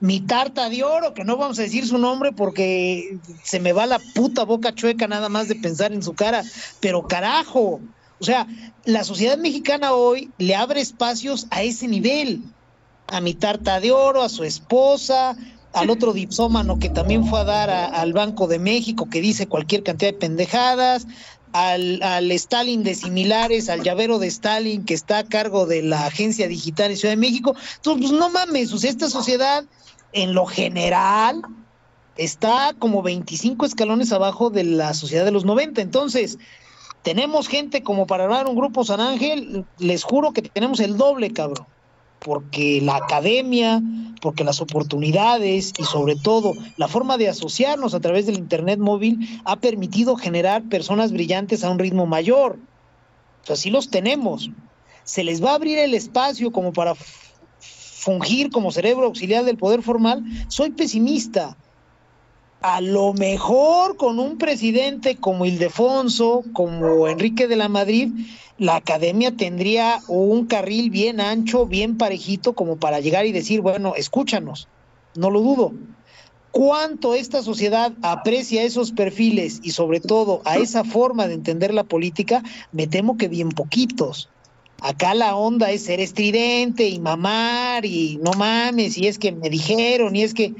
Mi tarta de oro, que no vamos a decir su nombre porque se me va la puta boca chueca nada más de pensar en su cara. Pero carajo. O sea, la sociedad mexicana hoy le abre espacios a ese nivel a mi tarta de oro, a su esposa, al otro dipsómano que también fue a dar al Banco de México, que dice cualquier cantidad de pendejadas, al, al, Stalin de similares, al llavero de Stalin que está a cargo de la Agencia Digital en Ciudad de México. Entonces, pues no mames, o sea, esta sociedad en lo general está como 25 escalones abajo de la sociedad de los 90. Entonces, tenemos gente como para armar un grupo San Ángel, les juro que tenemos el doble, cabrón porque la academia, porque las oportunidades y sobre todo la forma de asociarnos a través del Internet móvil ha permitido generar personas brillantes a un ritmo mayor. O sea, sí los tenemos. Se les va a abrir el espacio como para fungir como cerebro auxiliar del poder formal. Soy pesimista. A lo mejor con un presidente como Ildefonso, como Enrique de la Madrid, la academia tendría un carril bien ancho, bien parejito, como para llegar y decir, bueno, escúchanos, no lo dudo. cuánto esta sociedad aprecia esos perfiles y sobre todo a esa forma de entender la política, me temo que bien poquitos. Acá la onda es ser estridente y mamar y no mames, y es que me dijeron, y es que,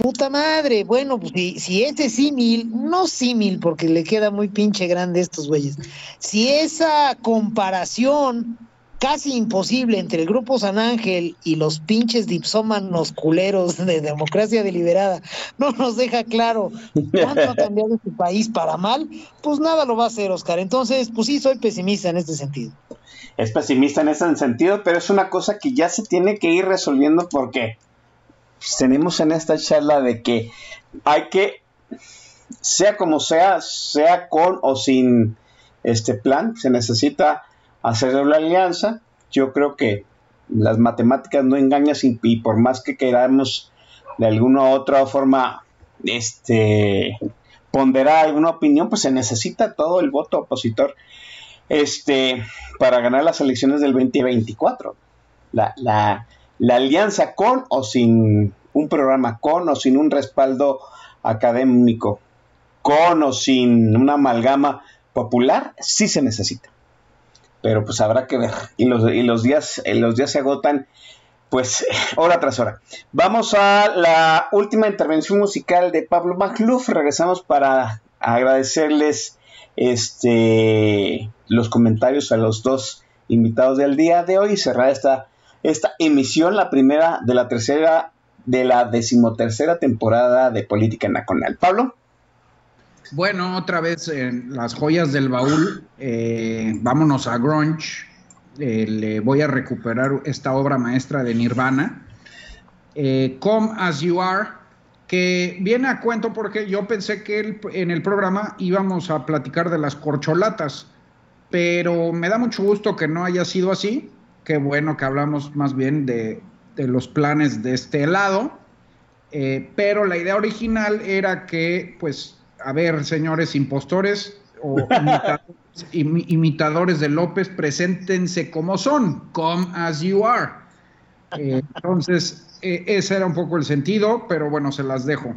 puta madre, bueno, pues si, si ese símil, no símil porque le queda muy pinche grande a estos güeyes, si esa comparación casi imposible entre el grupo San Ángel y los pinches dipsómanos culeros de democracia deliberada no nos deja claro cuánto ha cambiado este país para mal, pues nada lo va a hacer, Oscar. Entonces, pues sí, soy pesimista en este sentido.
Es pesimista en ese sentido, pero es una cosa que ya se tiene que ir resolviendo porque tenemos en esta charla de que hay que, sea como sea, sea con o sin este plan, se necesita hacer la alianza. Yo creo que las matemáticas no engañan y, y por más que queramos de alguna u otra forma este ponderar alguna opinión, pues se necesita todo el voto opositor este para ganar las elecciones del 2024. La, la, la alianza con o sin un programa, con o sin un respaldo académico, con o sin una amalgama popular, sí se necesita pero pues habrá que ver. Y los, y los, días, eh, los días se agotan, pues, hora tras hora. Vamos a la última intervención musical de Pablo Magluf. Regresamos para agradecerles este, los comentarios a los dos invitados del día de hoy y cerrar esta, esta emisión, la primera de la tercera, de la decimotercera temporada de Política Nacional. Pablo.
Bueno, otra vez en las joyas del baúl, eh, vámonos a Grunge. Eh, le voy a recuperar esta obra maestra de Nirvana, eh, Come As You Are, que viene a cuento porque yo pensé que en el programa íbamos a platicar de las corcholatas, pero me da mucho gusto que no haya sido así. Qué bueno que hablamos más bien de, de los planes de este lado. Eh, pero la idea original era que, pues, a ver, señores impostores o imitadores, imi- imitadores de López, preséntense como son, come as you are. Eh, entonces, eh, ese era un poco el sentido, pero bueno, se las dejo.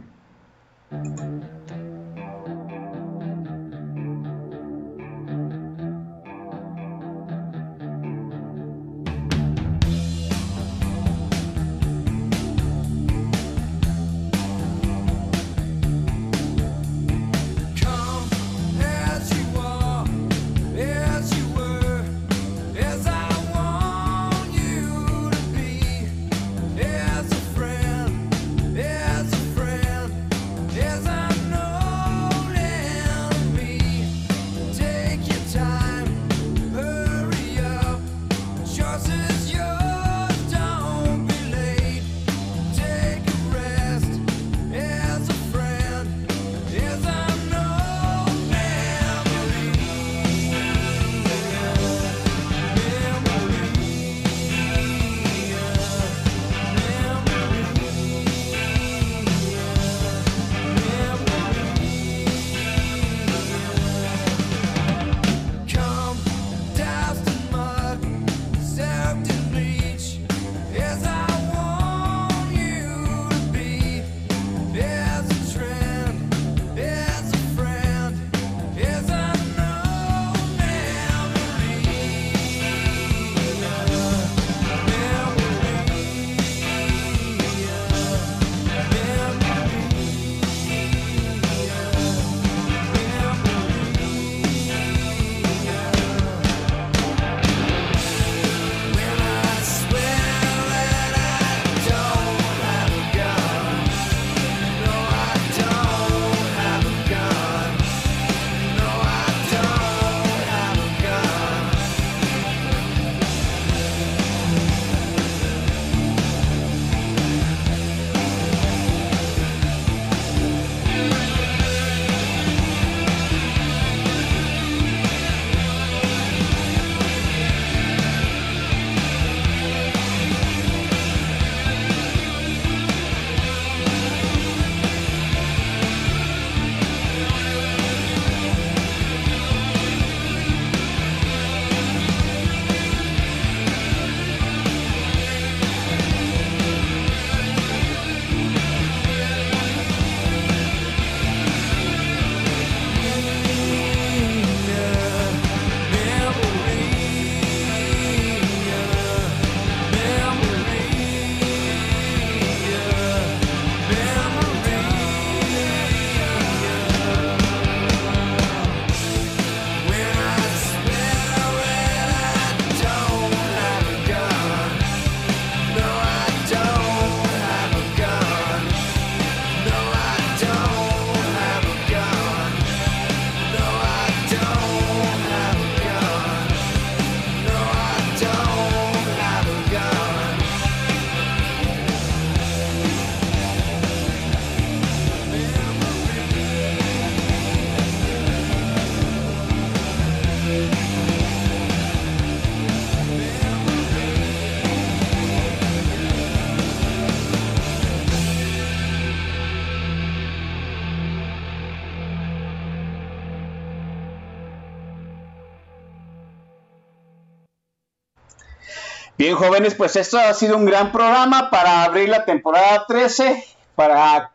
Bien, jóvenes, pues esto ha sido un gran programa para abrir la temporada 13, para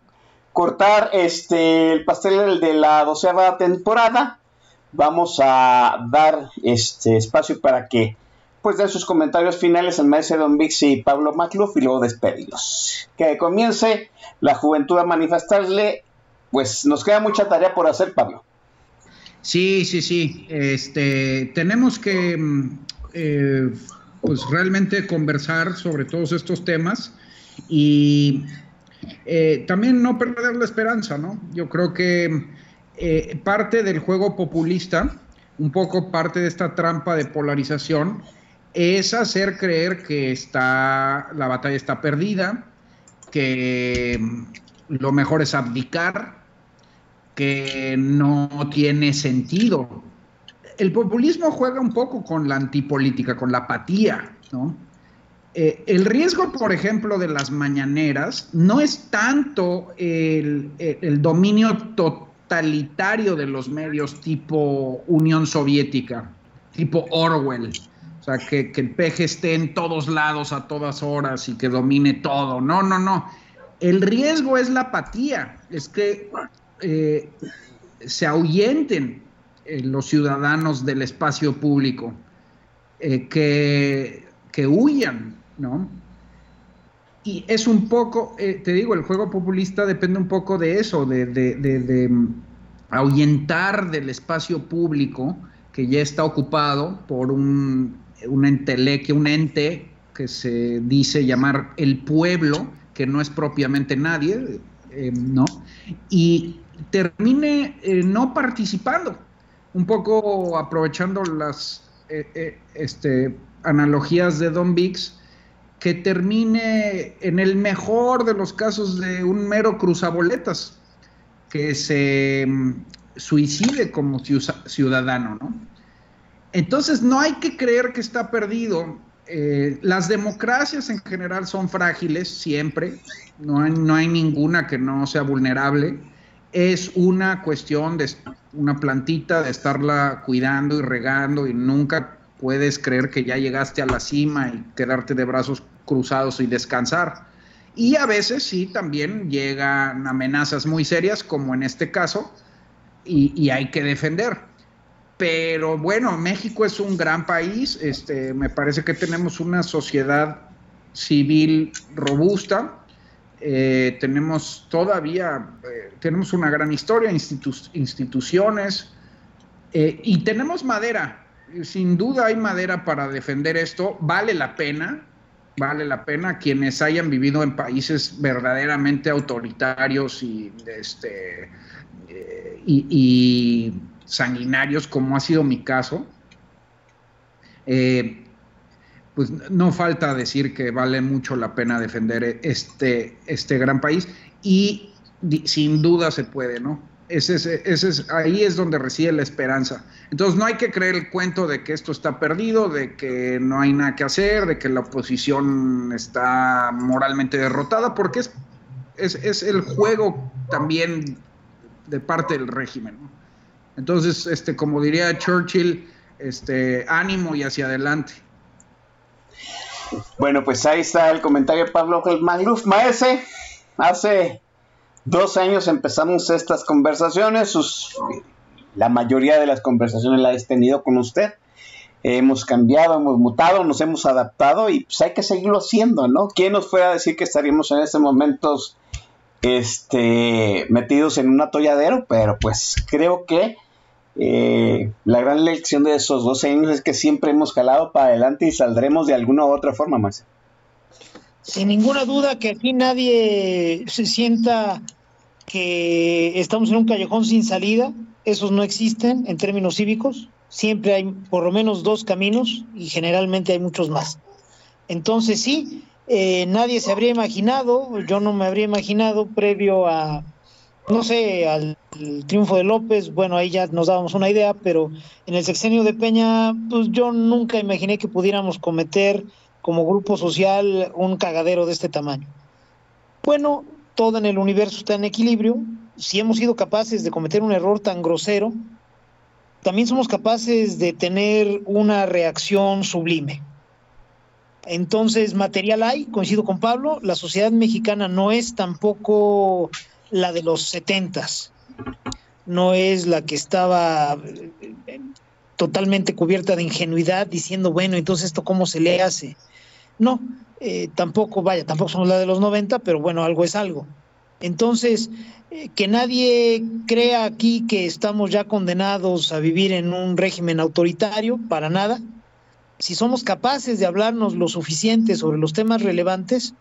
cortar este el pastel de la doceava temporada. Vamos a dar este espacio para que pues den sus comentarios finales el maestro Don Vix y Pablo Macluf y luego despedirlos. Que comience la juventud a manifestarle, pues nos queda mucha tarea por hacer, Pablo.
Sí, sí, sí. Este, tenemos que mm, eh, pues realmente conversar sobre todos estos temas y eh, también no perder la esperanza, ¿no? Yo creo que eh, parte del juego populista, un poco parte de esta trampa de polarización, es hacer creer que está, la batalla está perdida, que lo mejor es abdicar, que no tiene sentido. El populismo juega un poco con la antipolítica, con la apatía, ¿no? Eh, el riesgo, por ejemplo, de las mañaneras no es tanto el, dominio totalitario de los medios tipo Unión Soviética, tipo Orwell, o sea, que, que, el peje esté en todos lados a todas horas y que domine todo. No, no, no. El riesgo es la apatía, es que eh, se ahuyenten eh, los ciudadanos del espacio público, eh, que, que, huyan, ¿no? Y es un poco, eh, te digo, el juego populista depende un poco de eso, de, de, de, ahuyentar del espacio público que ya está ocupado por un, un enteleque, un ente que se dice llamar el pueblo, que no es propiamente nadie, ¿no? Y termine no participando, un poco aprovechando las eh, eh, este, analogías de Don Bix, que termine en el mejor de los casos de un mero cruzaboletas, que se mm, suicide como ciudadano, ¿no? Entonces no hay que creer que está perdido. Eh, las democracias en general son frágiles siempre, no hay ninguna que no sea vulnerable. Es una cuestión de una plantita, de estarla cuidando y regando y nunca puedes creer que ya llegaste a la cima y quedarte de brazos cruzados y descansar. Y a veces sí, también llegan amenazas muy serias, como en este caso, y, y hay que defender. Pero bueno, México es un gran país, este, me parece que tenemos una sociedad civil robusta, eh, tenemos todavía, eh, tenemos una gran historia, institu instituciones, eh, y tenemos madera, sin duda hay madera para defender esto, vale la pena, vale la pena quienes hayan vivido en países verdaderamente autoritarios y, este, y, sanguinarios, como ha sido mi caso, pues no falta decir que vale mucho la pena defender este, este gran país y sin duda se puede, ¿no? Ese es, ese es, ahí es donde reside la esperanza. Entonces no hay que creer el cuento de que esto está perdido, de que no hay nada que hacer, de que la oposición está moralmente derrotada, porque es, es, es el juego también de parte del régimen. ¿no? Entonces, este, como diría Churchill, este, ánimo y hacia adelante.
Bueno, pues ahí está el comentario de Pablo Magluf. Maese, hace dos años empezamos estas conversaciones, la mayoría de las conversaciones las he tenido con usted. Hemos cambiado, hemos mutado, nos hemos adaptado y pues hay que seguirlo haciendo, ¿no? ¿Quién nos fuera a decir que estaríamos en estos momentos este, metidos en un atolladero? Pero pues creo que eh, la gran lección de esos 12 años es que siempre hemos jalado para adelante y saldremos de alguna u otra forma más.
Sin ninguna duda que aquí nadie se sienta que estamos en un callejón sin salida, esos no existen en términos cívicos, siempre hay por lo menos dos caminos y generalmente hay muchos más. Entonces sí, eh, nadie se habría imaginado, yo no me habría imaginado previo a, no sé, al triunfo de López, bueno, ahí ya nos dábamos una idea, pero en el sexenio de Peña, pues yo nunca imaginé que pudiéramos cometer como grupo social un cagadero de este tamaño. Bueno, todo en el universo está en equilibrio. Si hemos sido capaces de cometer un error tan grosero, también somos capaces de tener una reacción sublime. Entonces, material hay, coincido con Pablo, la sociedad mexicana no es tampoco la de los setentas, no es la que estaba eh, totalmente cubierta de ingenuidad diciendo, bueno, entonces esto cómo se le hace. No, eh, tampoco, vaya, tampoco somos la de los 90, pero bueno, algo es algo. Entonces, eh, que nadie crea aquí que estamos ya condenados a vivir en un régimen autoritario, para nada. Si somos capaces de hablarnos lo suficiente sobre los temas relevantes,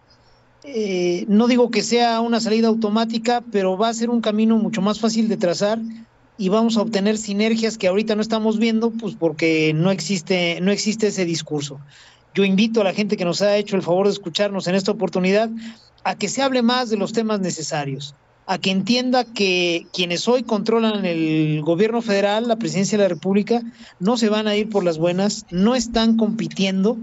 eh, no digo que sea una salida automática, pero va a ser un camino mucho más fácil de trazar y vamos a obtener sinergias que ahorita no estamos viendo, pues porque no existe, no existe ese discurso. Yo invito a la gente que nos ha hecho el favor de escucharnos en esta oportunidad a que se hable más de los temas necesarios, a que entienda que quienes hoy controlan el gobierno federal, la presidencia de la República, no se van a ir por las buenas, no están compitiendo,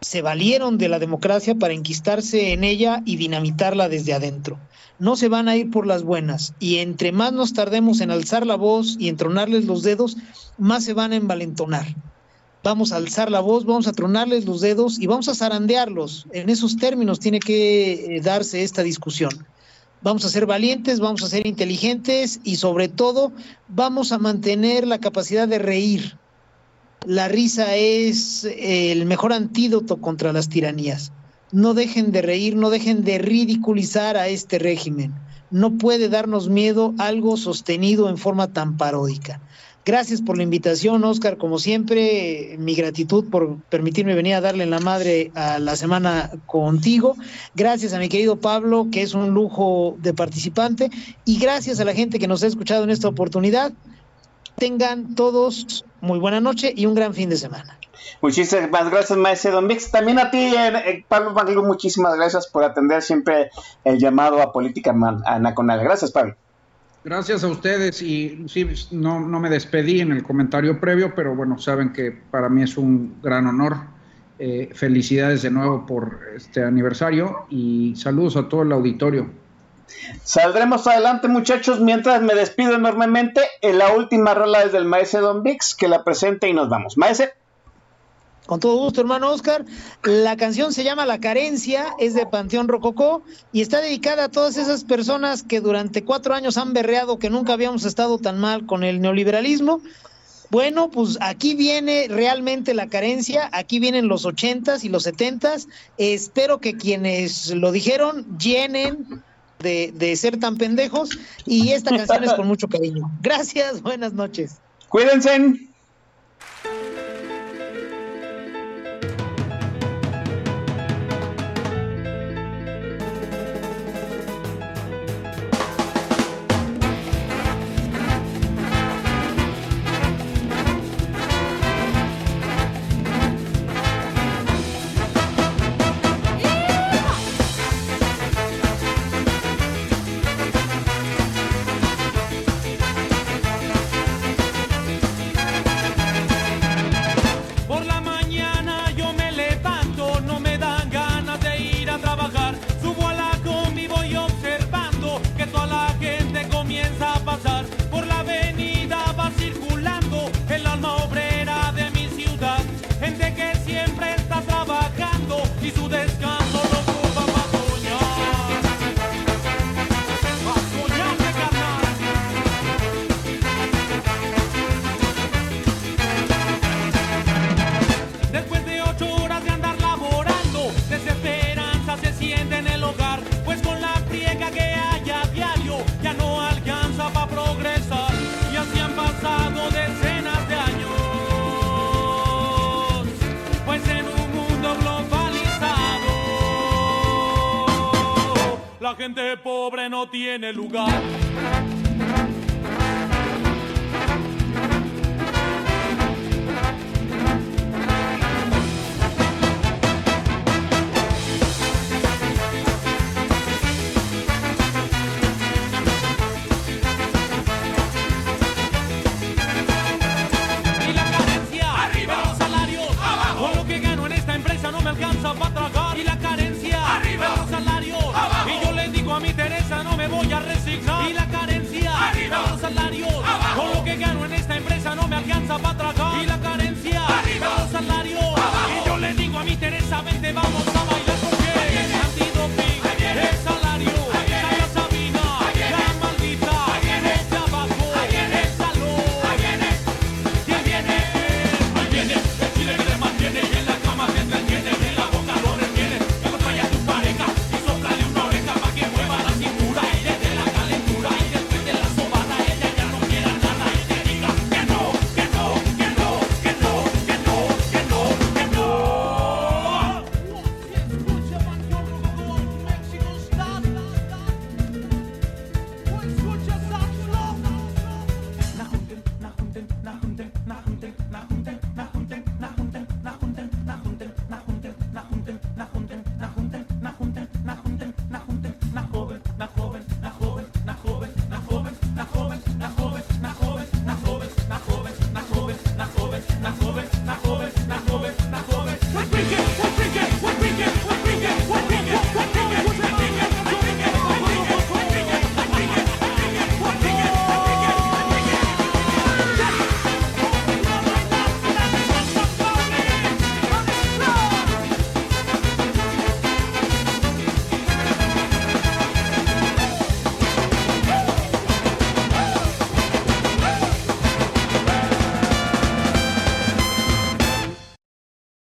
se valieron de la democracia para enquistarse en ella y dinamitarla desde adentro. No se van a ir por las buenas y entre más nos tardemos en alzar la voz y en tronarles los dedos, más se van a envalentonar. Vamos a alzar la voz, vamos a tronarles los dedos y vamos a zarandearlos. En esos términos tiene que eh, darse esta discusión. Vamos a ser valientes, vamos a ser inteligentes y sobre todo vamos a mantener la capacidad de reír, la risa es el mejor antídoto contra las tiranías. No dejen de reír, no dejen de ridiculizar a este régimen. No puede darnos miedo algo sostenido en forma tan paródica. Gracias por la invitación, Oscar. Como siempre, mi gratitud por permitirme venir a darle la madre a la semana contigo. Gracias a mi querido Pablo, que es un lujo de participante. Y gracias a la gente que nos ha escuchado en esta oportunidad. Tengan todos muy buena noche y un gran fin de semana.
Muchísimas gracias, maestro Don Vix. También a ti, eh, eh, Pablo Maglu, muchísimas gracias por atender siempre el llamado a política anaconal. Gracias, Pablo.
Gracias a ustedes y sí, no, no me despedí en el comentario previo, pero bueno, saben que para mí es un gran honor. Eh, felicidades de nuevo por este aniversario y saludos a todo el auditorio.
Saldremos adelante, muchachos. Mientras me despido enormemente, en la última rola es del maese Don Vix, que la presente y nos vamos. Maese.
Con todo gusto, hermano Oscar. La canción se llama La Carencia, es de Panteón Rococó y está dedicada a todas esas personas que durante cuatro años han berreado que nunca habíamos estado tan mal con el neoliberalismo. Bueno, pues aquí viene realmente la carencia, aquí vienen los ochentas y los setentas. Espero que quienes lo dijeron llenen de, de ser tan pendejos y esta canción es con mucho cariño. Gracias, buenas noches.
Cuídense.
Pobre no tiene lugar.